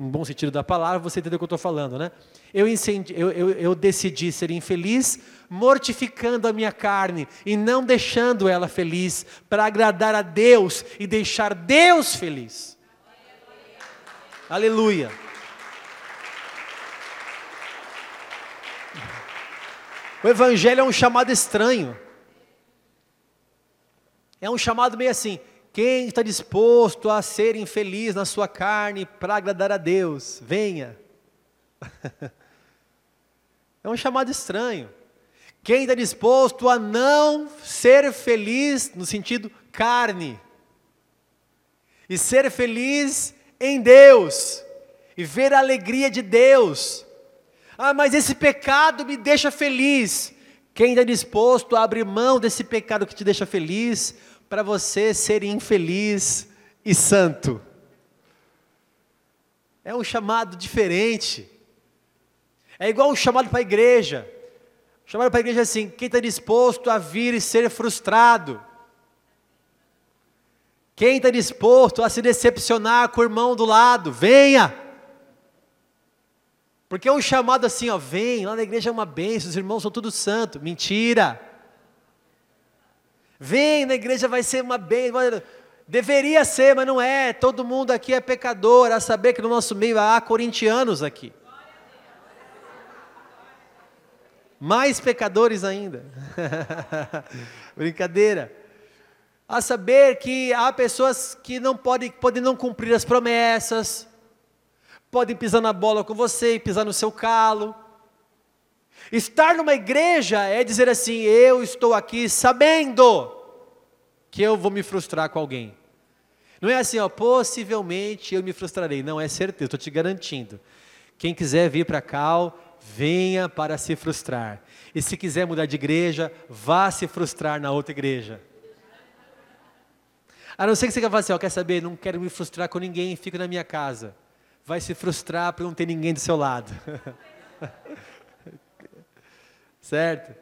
Speaker 1: no bom sentido da palavra, você entendeu o que eu estou falando, né? Eu, incendi, eu, eu, eu, decidi ser infeliz, mortificando a minha carne e não deixando ela feliz, para agradar a Deus e deixar Deus feliz. Aleluia. Aleluia. O Evangelho é um chamado estranho. É um chamado meio assim: quem está disposto a ser infeliz na sua carne para agradar a Deus, venha. [LAUGHS] É um chamado estranho. Quem está disposto a não ser feliz no sentido carne, e ser feliz em Deus, e ver a alegria de Deus. Ah, mas esse pecado me deixa feliz. Quem está disposto a abrir mão desse pecado que te deixa feliz, para você ser infeliz e santo? É um chamado diferente. É igual um chamado para a igreja. Chamado para a igreja é assim: quem está disposto a vir e ser frustrado? Quem está disposto a se decepcionar com o irmão do lado, venha. Porque é um chamado assim, ó, vem, lá na igreja é uma bênção, os irmãos são tudo santo. Mentira. Vem, na igreja vai ser uma bênção. Deveria ser, mas não é. Todo mundo aqui é pecador, a saber que no nosso meio há corintianos aqui. Mais pecadores ainda. [LAUGHS] Brincadeira a saber que há pessoas que não podem, podem não cumprir as promessas, podem pisar na bola com você pisar no seu calo. Estar numa igreja é dizer assim: eu estou aqui sabendo que eu vou me frustrar com alguém. Não é assim, ó, possivelmente eu me frustrarei. Não, é certeza, estou te garantindo. Quem quiser vir para cá, venha para se frustrar. E se quiser mudar de igreja, vá se frustrar na outra igreja. A não ser que você quer falar assim, ó, quer saber, não quero me frustrar com ninguém, fico na minha casa. Vai se frustrar por não ter ninguém do seu lado. [LAUGHS] certo?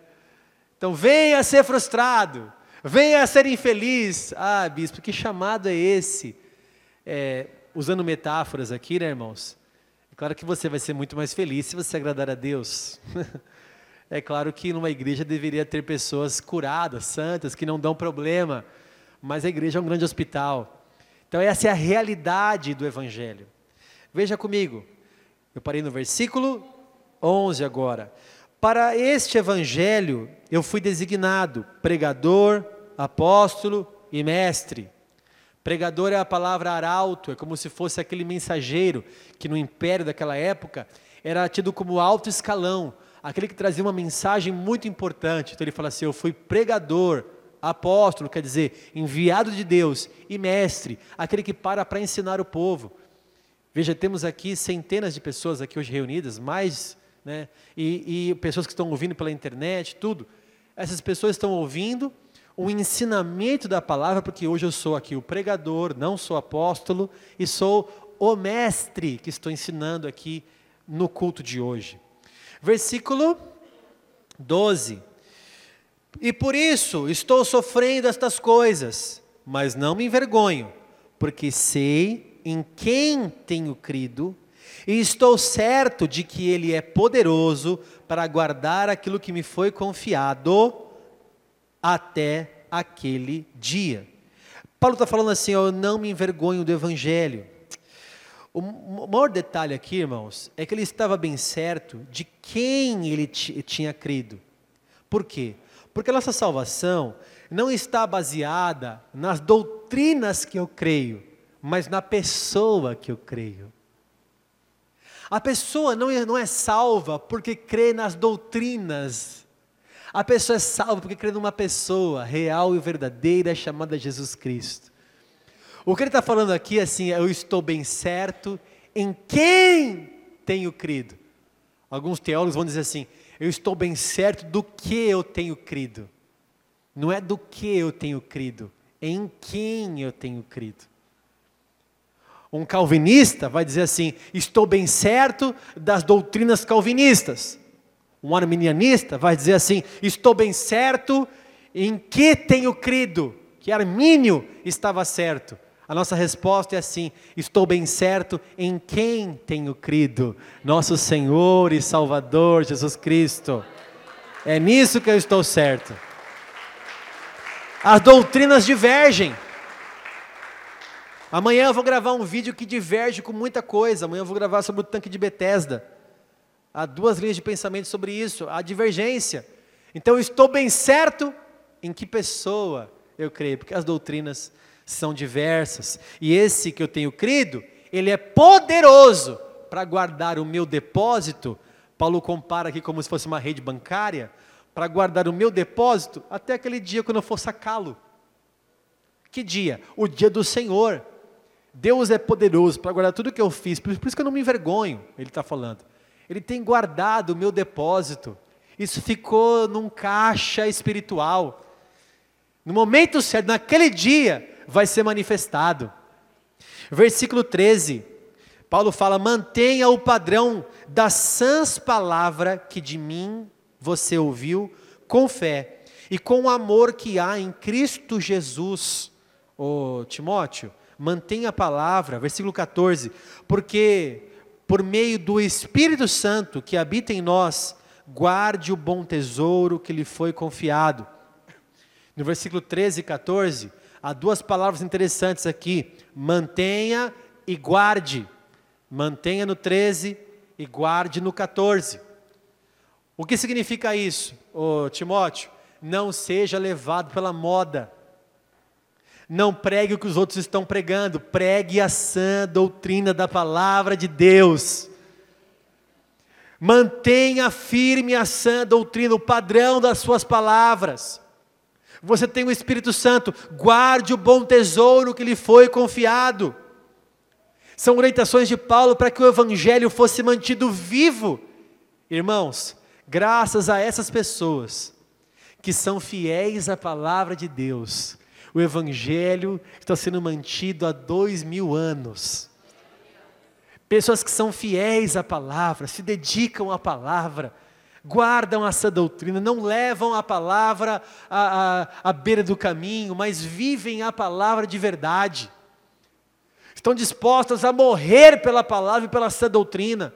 Speaker 1: Então venha ser frustrado, venha ser infeliz. Ah, bispo, que chamado é esse? É, usando metáforas aqui, né, irmãos? É claro que você vai ser muito mais feliz se você agradar a Deus. [LAUGHS] é claro que numa igreja deveria ter pessoas curadas, santas, que não dão problema mas a igreja é um grande hospital. Então, essa é a realidade do Evangelho. Veja comigo, eu parei no versículo 11 agora. Para este Evangelho eu fui designado pregador, apóstolo e mestre. Pregador é a palavra arauto, é como se fosse aquele mensageiro que no império daquela época era tido como alto escalão, aquele que trazia uma mensagem muito importante. Então ele fala assim: Eu fui pregador, apóstolo quer dizer enviado de Deus, e mestre, aquele que para para ensinar o povo. Veja, temos aqui centenas de pessoas aqui hoje reunidas, mais, né, e, e pessoas que estão ouvindo pela internet, tudo. Essas pessoas estão ouvindo o ensinamento da palavra, porque hoje eu sou aqui o pregador, não sou apóstolo, e sou o mestre que estou ensinando aqui no culto de hoje. Versículo 12. E por isso estou sofrendo estas coisas, mas não me envergonho, porque sei em quem tenho crido e estou certo de que Ele é poderoso para guardar aquilo que me foi confiado até aquele dia. Paulo está falando assim: eu não me envergonho do Evangelho. O maior detalhe aqui, irmãos, é que ele estava bem certo de quem ele tinha crido. Por quê? Porque a nossa salvação não está baseada nas doutrinas que eu creio, mas na pessoa que eu creio. A pessoa não é, não é salva porque crê nas doutrinas. A pessoa é salva porque crê numa pessoa real e verdadeira chamada Jesus Cristo. O que ele está falando aqui é assim: eu estou bem certo em quem tenho crido. Alguns teólogos vão dizer assim: eu estou bem certo do que eu tenho crido. Não é do que eu tenho crido, é em quem eu tenho crido. Um calvinista vai dizer assim: estou bem certo das doutrinas calvinistas. Um arminianista vai dizer assim: estou bem certo em que tenho crido, que Armínio estava certo. A nossa resposta é assim: estou bem certo em quem tenho crido, nosso Senhor e Salvador Jesus Cristo. É nisso que eu estou certo. As doutrinas divergem. Amanhã eu vou gravar um vídeo que diverge com muita coisa. Amanhã eu vou gravar sobre o tanque de Bethesda. Há duas linhas de pensamento sobre isso, a divergência. Então eu estou bem certo em que pessoa eu creio, porque as doutrinas são diversas. E esse que eu tenho crido, ele é poderoso para guardar o meu depósito. Paulo compara aqui como se fosse uma rede bancária, para guardar o meu depósito até aquele dia quando eu for sacá-lo. Que dia? O dia do Senhor. Deus é poderoso para guardar tudo que eu fiz, por isso que eu não me envergonho, ele está falando. Ele tem guardado o meu depósito. Isso ficou num caixa espiritual. No momento certo, naquele dia, vai ser manifestado. Versículo 13. Paulo fala: mantenha o padrão da sãs palavra que de mim você ouviu, com fé e com o amor que há em Cristo Jesus. Ô Timóteo, mantenha a palavra, versículo 14, porque por meio do Espírito Santo que habita em nós, guarde o bom tesouro que lhe foi confiado. No versículo 13 e 14, há duas palavras interessantes aqui: mantenha e guarde. Mantenha no 13 e guarde no 14. O que significa isso, Timóteo? Não seja levado pela moda. Não pregue o que os outros estão pregando, pregue a sã doutrina da palavra de Deus. Mantenha firme a sã doutrina, o padrão das suas palavras. Você tem o Espírito Santo, guarde o bom tesouro que lhe foi confiado. São orientações de Paulo para que o Evangelho fosse mantido vivo. Irmãos, graças a essas pessoas que são fiéis à palavra de Deus, o Evangelho está sendo mantido há dois mil anos. Pessoas que são fiéis à palavra, se dedicam à palavra, guardam essa doutrina, não levam a palavra à, à, à beira do caminho, mas vivem a palavra de verdade. Estão dispostas a morrer pela palavra e pela sã doutrina,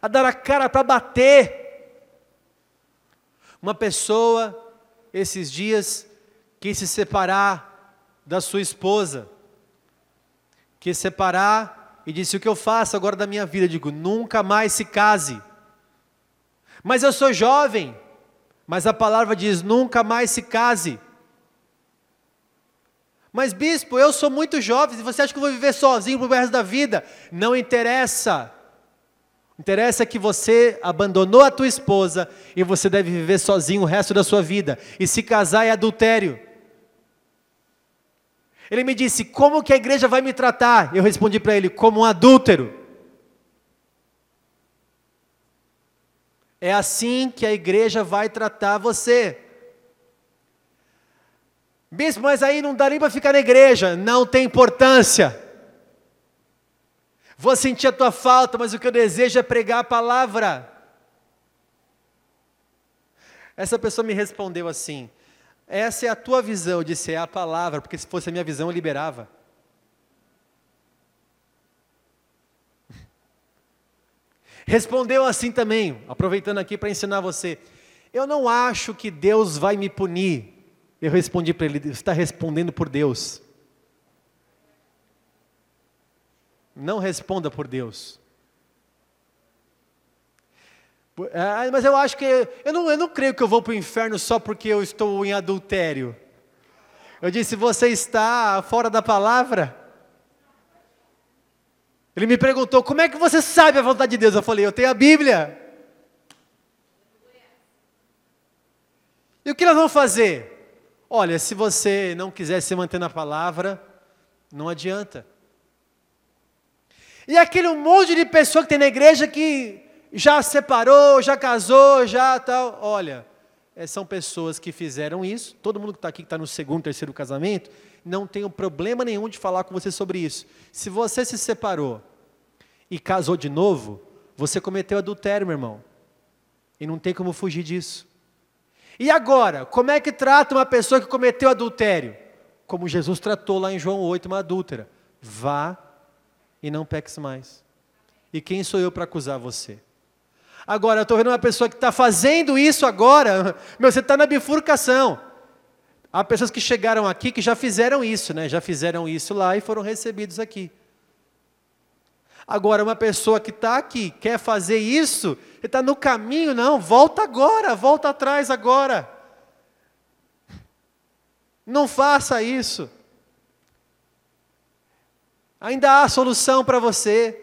Speaker 1: a dar a cara para bater. Uma pessoa, esses dias, quis se separar da sua esposa, quis separar e disse: O que eu faço agora da minha vida? Eu digo: Nunca mais se case. Mas eu sou jovem, mas a palavra diz: Nunca mais se case. Mas bispo, eu sou muito jovem, e você acha que eu vou viver sozinho pro resto da vida? Não interessa. Interessa que você abandonou a tua esposa e você deve viver sozinho o resto da sua vida. E se casar é adultério. Ele me disse: Como que a igreja vai me tratar? Eu respondi para ele: Como um adúltero. É assim que a igreja vai tratar você. Bispo, mas aí não dá nem para ficar na igreja. Não tem importância. Vou sentir a tua falta, mas o que eu desejo é pregar a palavra. Essa pessoa me respondeu assim: essa é a tua visão. Eu disse, é a palavra, porque se fosse a minha visão eu liberava. [LAUGHS] Respondeu assim também, aproveitando aqui para ensinar você. Eu não acho que Deus vai me punir. Eu respondi para ele: você está respondendo por Deus. Não responda por Deus. Ah, mas eu acho que. Eu não, eu não creio que eu vou para o inferno só porque eu estou em adultério. Eu disse: Você está fora da palavra? Ele me perguntou: Como é que você sabe a vontade de Deus? Eu falei: Eu tenho a Bíblia. E o que nós vamos fazer? Olha, se você não quiser se manter na palavra, não adianta. E aquele monte de pessoa que tem na igreja que já separou, já casou, já tal. Olha, é, são pessoas que fizeram isso. Todo mundo que está aqui, que está no segundo, terceiro casamento, não tem problema nenhum de falar com você sobre isso. Se você se separou e casou de novo, você cometeu adultério, meu irmão. E não tem como fugir disso. E agora, como é que trata uma pessoa que cometeu adultério? Como Jesus tratou lá em João 8, uma adúltera. Vá e não peques mais. E quem sou eu para acusar você? Agora, eu estou vendo uma pessoa que está fazendo isso agora, [LAUGHS] meu, você está na bifurcação. Há pessoas que chegaram aqui que já fizeram isso, né? Já fizeram isso lá e foram recebidos aqui. Agora, uma pessoa que está aqui, quer fazer isso, está no caminho, não, volta agora, volta atrás agora. Não faça isso. Ainda há solução para você.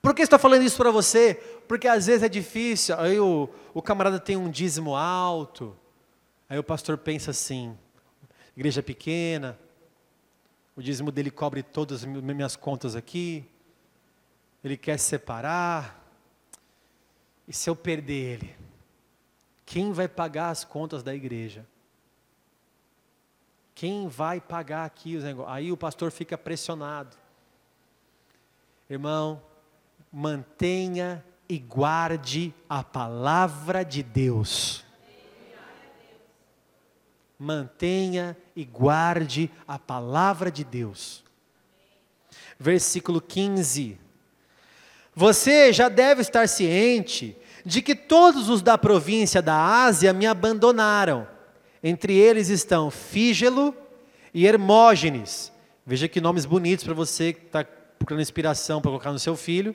Speaker 1: Por que estou falando isso para você? Porque às vezes é difícil, aí o, o camarada tem um dízimo alto, aí o pastor pensa assim, igreja pequena, o dízimo dele cobre todas as minhas contas aqui, ele quer se separar, E se eu perder ele? Quem vai pagar as contas da igreja? Quem vai pagar aqui os negócios? Aí o pastor fica pressionado. Irmão, mantenha e guarde a palavra de Deus. Mantenha e guarde a palavra de Deus. Versículo 15. Você já deve estar ciente de que todos os da província da Ásia me abandonaram entre eles estão Fígelo e Hermógenes. Veja que nomes bonitos para você que está procurando inspiração para colocar no seu filho.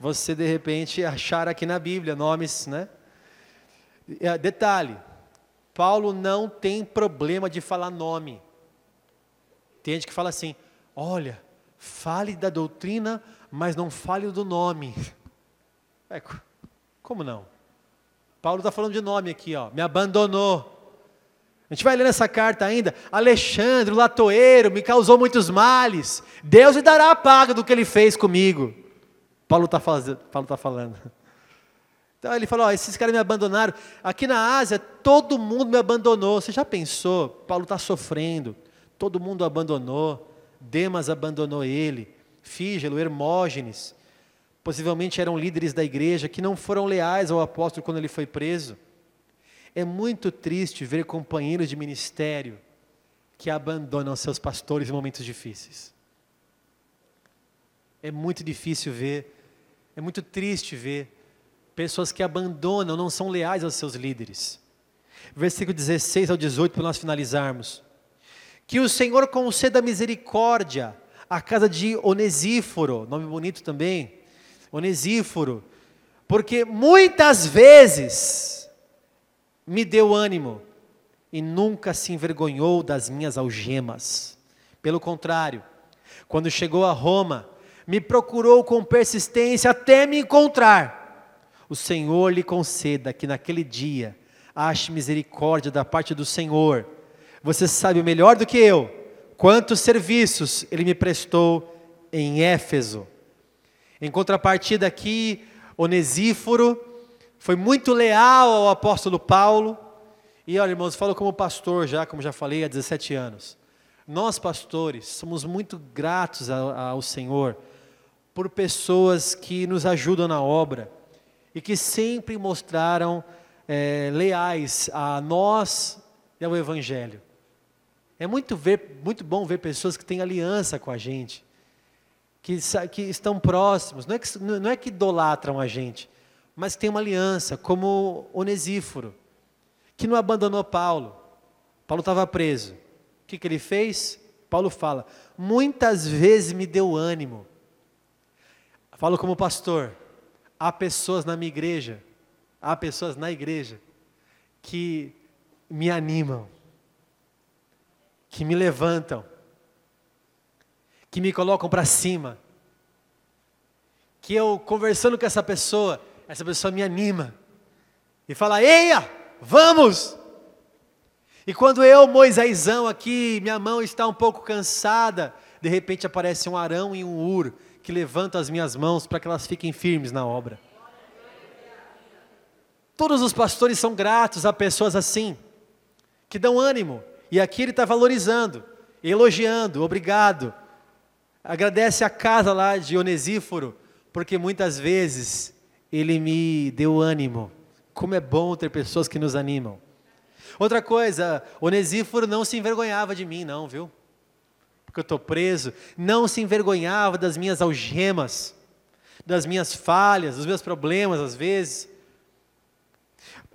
Speaker 1: Você, de repente, achar aqui na Bíblia nomes, né? Detalhe, Paulo não tem problema de falar nome. Tem gente que fala assim, olha, fale da doutrina, mas não fale do nome. É, como não? Paulo está falando de nome aqui, ó. Me abandonou. A gente vai ler nessa carta ainda, Alexandre, o latoeiro, me causou muitos males. Deus lhe dará a paga do que ele fez comigo. Paulo está tá falando. Então ele falou: ó, esses caras me abandonaram. Aqui na Ásia, todo mundo me abandonou. Você já pensou? Paulo está sofrendo. Todo mundo abandonou. Demas abandonou ele. Fígelo, Hermógenes. Possivelmente eram líderes da igreja que não foram leais ao apóstolo quando ele foi preso. É muito triste ver companheiros de ministério que abandonam seus pastores em momentos difíceis. É muito difícil ver, é muito triste ver pessoas que abandonam, não são leais aos seus líderes. Versículo 16 ao 18, para nós finalizarmos. Que o Senhor conceda misericórdia à casa de Onesíforo, nome bonito também, Onesíforo, porque muitas vezes me deu ânimo e nunca se envergonhou das minhas algemas. Pelo contrário, quando chegou a Roma, me procurou com persistência até me encontrar. O Senhor lhe conceda que naquele dia ache misericórdia da parte do Senhor. Você sabe melhor do que eu quantos serviços ele me prestou em Éfeso. Em contrapartida aqui, Onesíforo foi muito leal ao apóstolo Paulo. E olha, irmãos, falo como pastor já, como já falei, há 17 anos. Nós, pastores, somos muito gratos ao, Senhor por pessoas que nos ajudam na obra e que sempre mostraram é, leais a nós e ao Evangelho. É muito, ver, muito bom ver pessoas que têm aliança com a gente, que, que estão próximos, não é que, não é que idolatram a gente, mas tem uma aliança, como Onesíforo, que não abandonou Paulo. Paulo estava preso. O que, que ele fez? Paulo fala: muitas vezes me deu ânimo. Falo como pastor. Há pessoas na minha igreja, há pessoas na igreja que me animam, que me levantam, que me colocam para cima, que eu conversando com essa pessoa, essa pessoa me anima e fala: Eia, vamos! E quando eu, Moisésão, aqui, minha mão está um pouco cansada, de repente aparece um Arão e um Ur que levantam as minhas mãos para que elas fiquem firmes na obra. Todos os pastores são gratos a pessoas assim, que dão ânimo, e aqui ele está valorizando, elogiando, obrigado. Agradece a casa lá de Onesíforo, porque muitas vezes ele me deu ânimo. Como é bom ter pessoas que nos animam. Outra coisa, Onesíforo não se envergonhava de mim, não, viu? Porque eu estou preso. Não se envergonhava das minhas algemas, das minhas falhas, dos meus problemas, às vezes.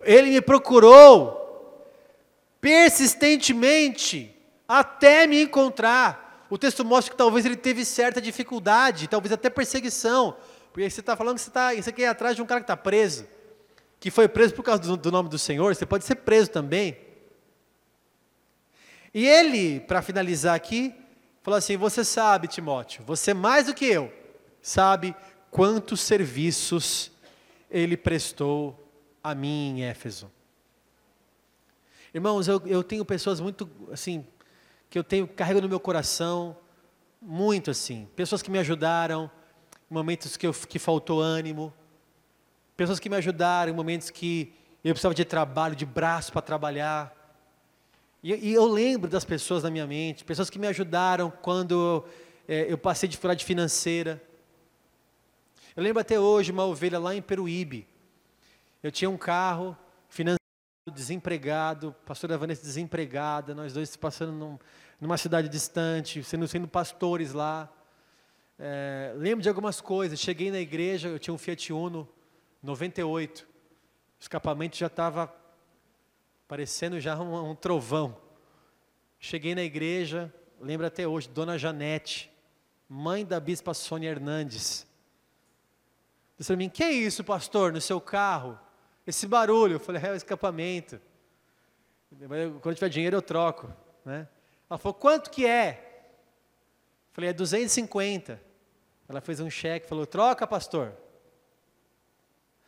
Speaker 1: Ele me procurou persistentemente até me encontrar. O texto mostra que talvez ele teve certa dificuldade, talvez até perseguição, porque você está falando que você, está você quer ir atrás de um cara que está preso, que foi preso por causa do, do nome do Senhor, você pode ser preso também. E ele, para finalizar aqui, falou assim: Você sabe, Timóteo, você mais do que eu, sabe quantos serviços ele prestou a mim em Éfeso. Irmãos, eu, eu tenho pessoas muito, assim, que eu tenho, carrego no meu coração, muito assim, pessoas que me ajudaram, momentos que, eu, que faltou ânimo, pessoas que me ajudaram em momentos que eu precisava de trabalho, de braço para trabalhar. E, e, eu lembro das pessoas na minha mente, pessoas que me ajudaram quando é, eu passei dificuldade financeira. Eu lembro até hoje uma ovelha lá em Peruíbe. Eu tinha um carro financiado, desempregado, pastora Vanessa desempregada, nós dois passando num, numa cidade distante, sendo, sendo pastores lá. É, lembro de algumas coisas. Cheguei na igreja, eu tinha um Fiat Uno 98. O escapamento já estava parecendo já um, um, trovão. Cheguei na igreja, lembro até hoje, Dona Janete, mãe da bispa Sônia Hernandes. Disse para mim, que é isso, pastor, no seu carro? Esse barulho. Eu falei, é o escapamento. Quando tiver dinheiro eu troco. Né? Ela falou, quanto que é? Eu falei, é 250. Ela fez um cheque, falou, troca, pastor.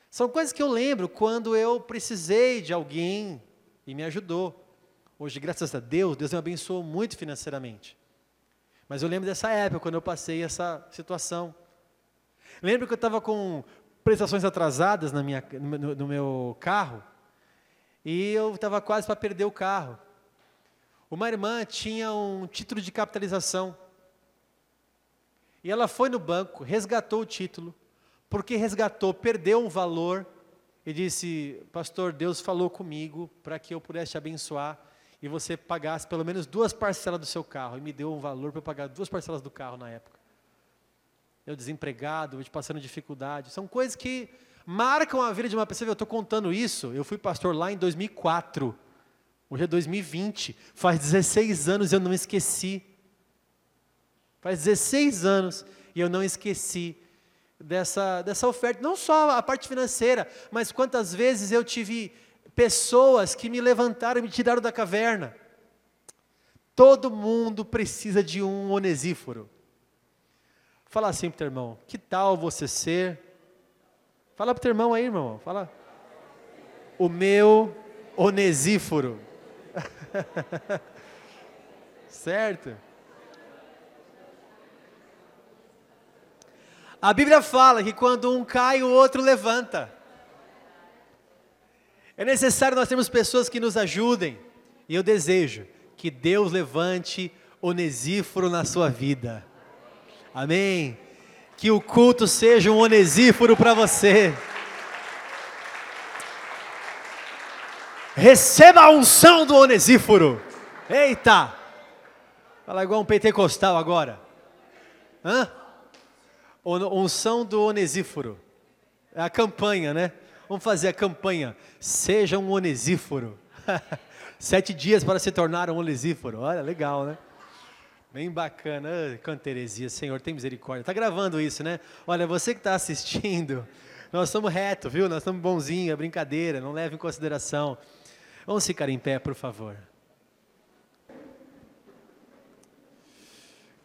Speaker 1: São coisas que eu lembro quando eu precisei de alguém e me ajudou. Hoje, graças a Deus, Deus me abençoou muito financeiramente. Mas eu lembro dessa época, quando eu passei essa situação. Lembro que eu estava com prestações atrasadas na minha, no, no meu carro e eu estava quase para perder o carro. Uma irmã tinha um título de capitalização e ela foi no banco, resgatou o título, porque resgatou, perdeu um valor e disse: Pastor, Deus falou comigo para que eu pudesse te abençoar e você pagasse pelo menos duas parcelas do seu carro. E me deu um valor para eu pagar duas parcelas do carro na época. Eu desempregado, eu passando dificuldade. São coisas que marcam a vida de uma pessoa. Eu estou contando isso. Eu fui pastor lá em 2004. Hoje é 2020. Faz 16 anos eu não esqueci. Faz 16 anos e eu não esqueci dessa, dessa oferta. Não só a parte financeira, mas quantas vezes eu tive pessoas que me levantaram e me tiraram da caverna. Todo mundo precisa de um onesíforo. Fala assim para o teu irmão, que tal você ser? Fala para o teu irmão aí, irmão. Fala. O meu onesíforo. [LAUGHS] certo? A Bíblia fala que quando um cai, o outro levanta. É necessário nós termos pessoas que nos ajudem. E eu desejo que Deus levante Onesíforo na sua vida. Amém. Que o culto seja um Onesíforo para você. Receba a unção do Onesíforo. Eita! Fala igual um pentecostal agora. Hã? Unção do Onesíforo. É a campanha, né? Vamos fazer a campanha. Seja um onesíforo. [LAUGHS] Sete dias para se tornar um onesíforo. Olha, legal, né? Bem bacana. Quanta heresia, Senhor, tem misericórdia. Está gravando isso, né? Olha, você que está assistindo, [LAUGHS] nós somos reto, viu? Nós estamos bonzinhos, é brincadeira, não leve em consideração. Vamos ficar em pé, por favor.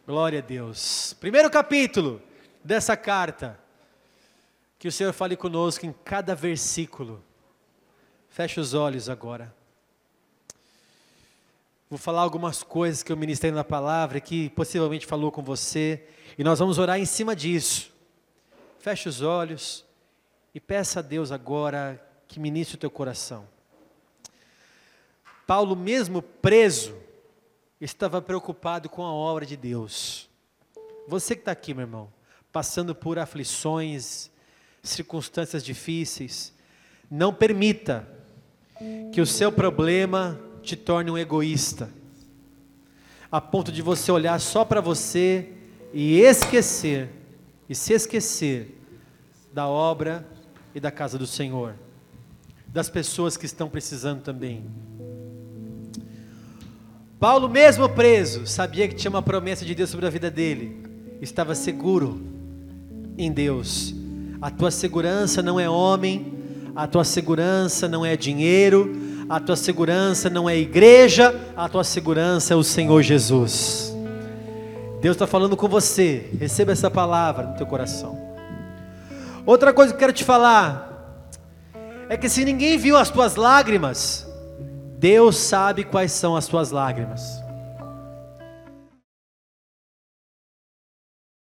Speaker 1: Glória a Deus. Primeiro capítulo dessa carta. Que o Senhor fale conosco em cada versículo. Feche os olhos agora. Vou falar algumas coisas que eu ministrei na palavra que possivelmente falou com você e nós vamos orar em cima disso. Feche os olhos e peça a Deus agora que ministre o teu coração. Paulo, mesmo preso, estava preocupado com a obra de Deus. Você que está aqui, meu irmão, passando por aflições, circunstâncias difíceis, não permita que o seu problema te torne um egoísta, a ponto de você olhar só para você e esquecer, e se esquecer da obra e da casa do Senhor, das pessoas que estão precisando também. Paulo, mesmo preso, sabia que tinha uma promessa de Deus sobre a vida dele, estava seguro em Deus. A tua segurança não é homem, a tua segurança não é dinheiro, a tua segurança não é igreja, a tua segurança é o Senhor Jesus. Deus está falando com você, receba essa palavra no teu coração. Outra coisa que eu quero te falar é que se ninguém viu as tuas lágrimas, Deus sabe quais são as tuas lágrimas.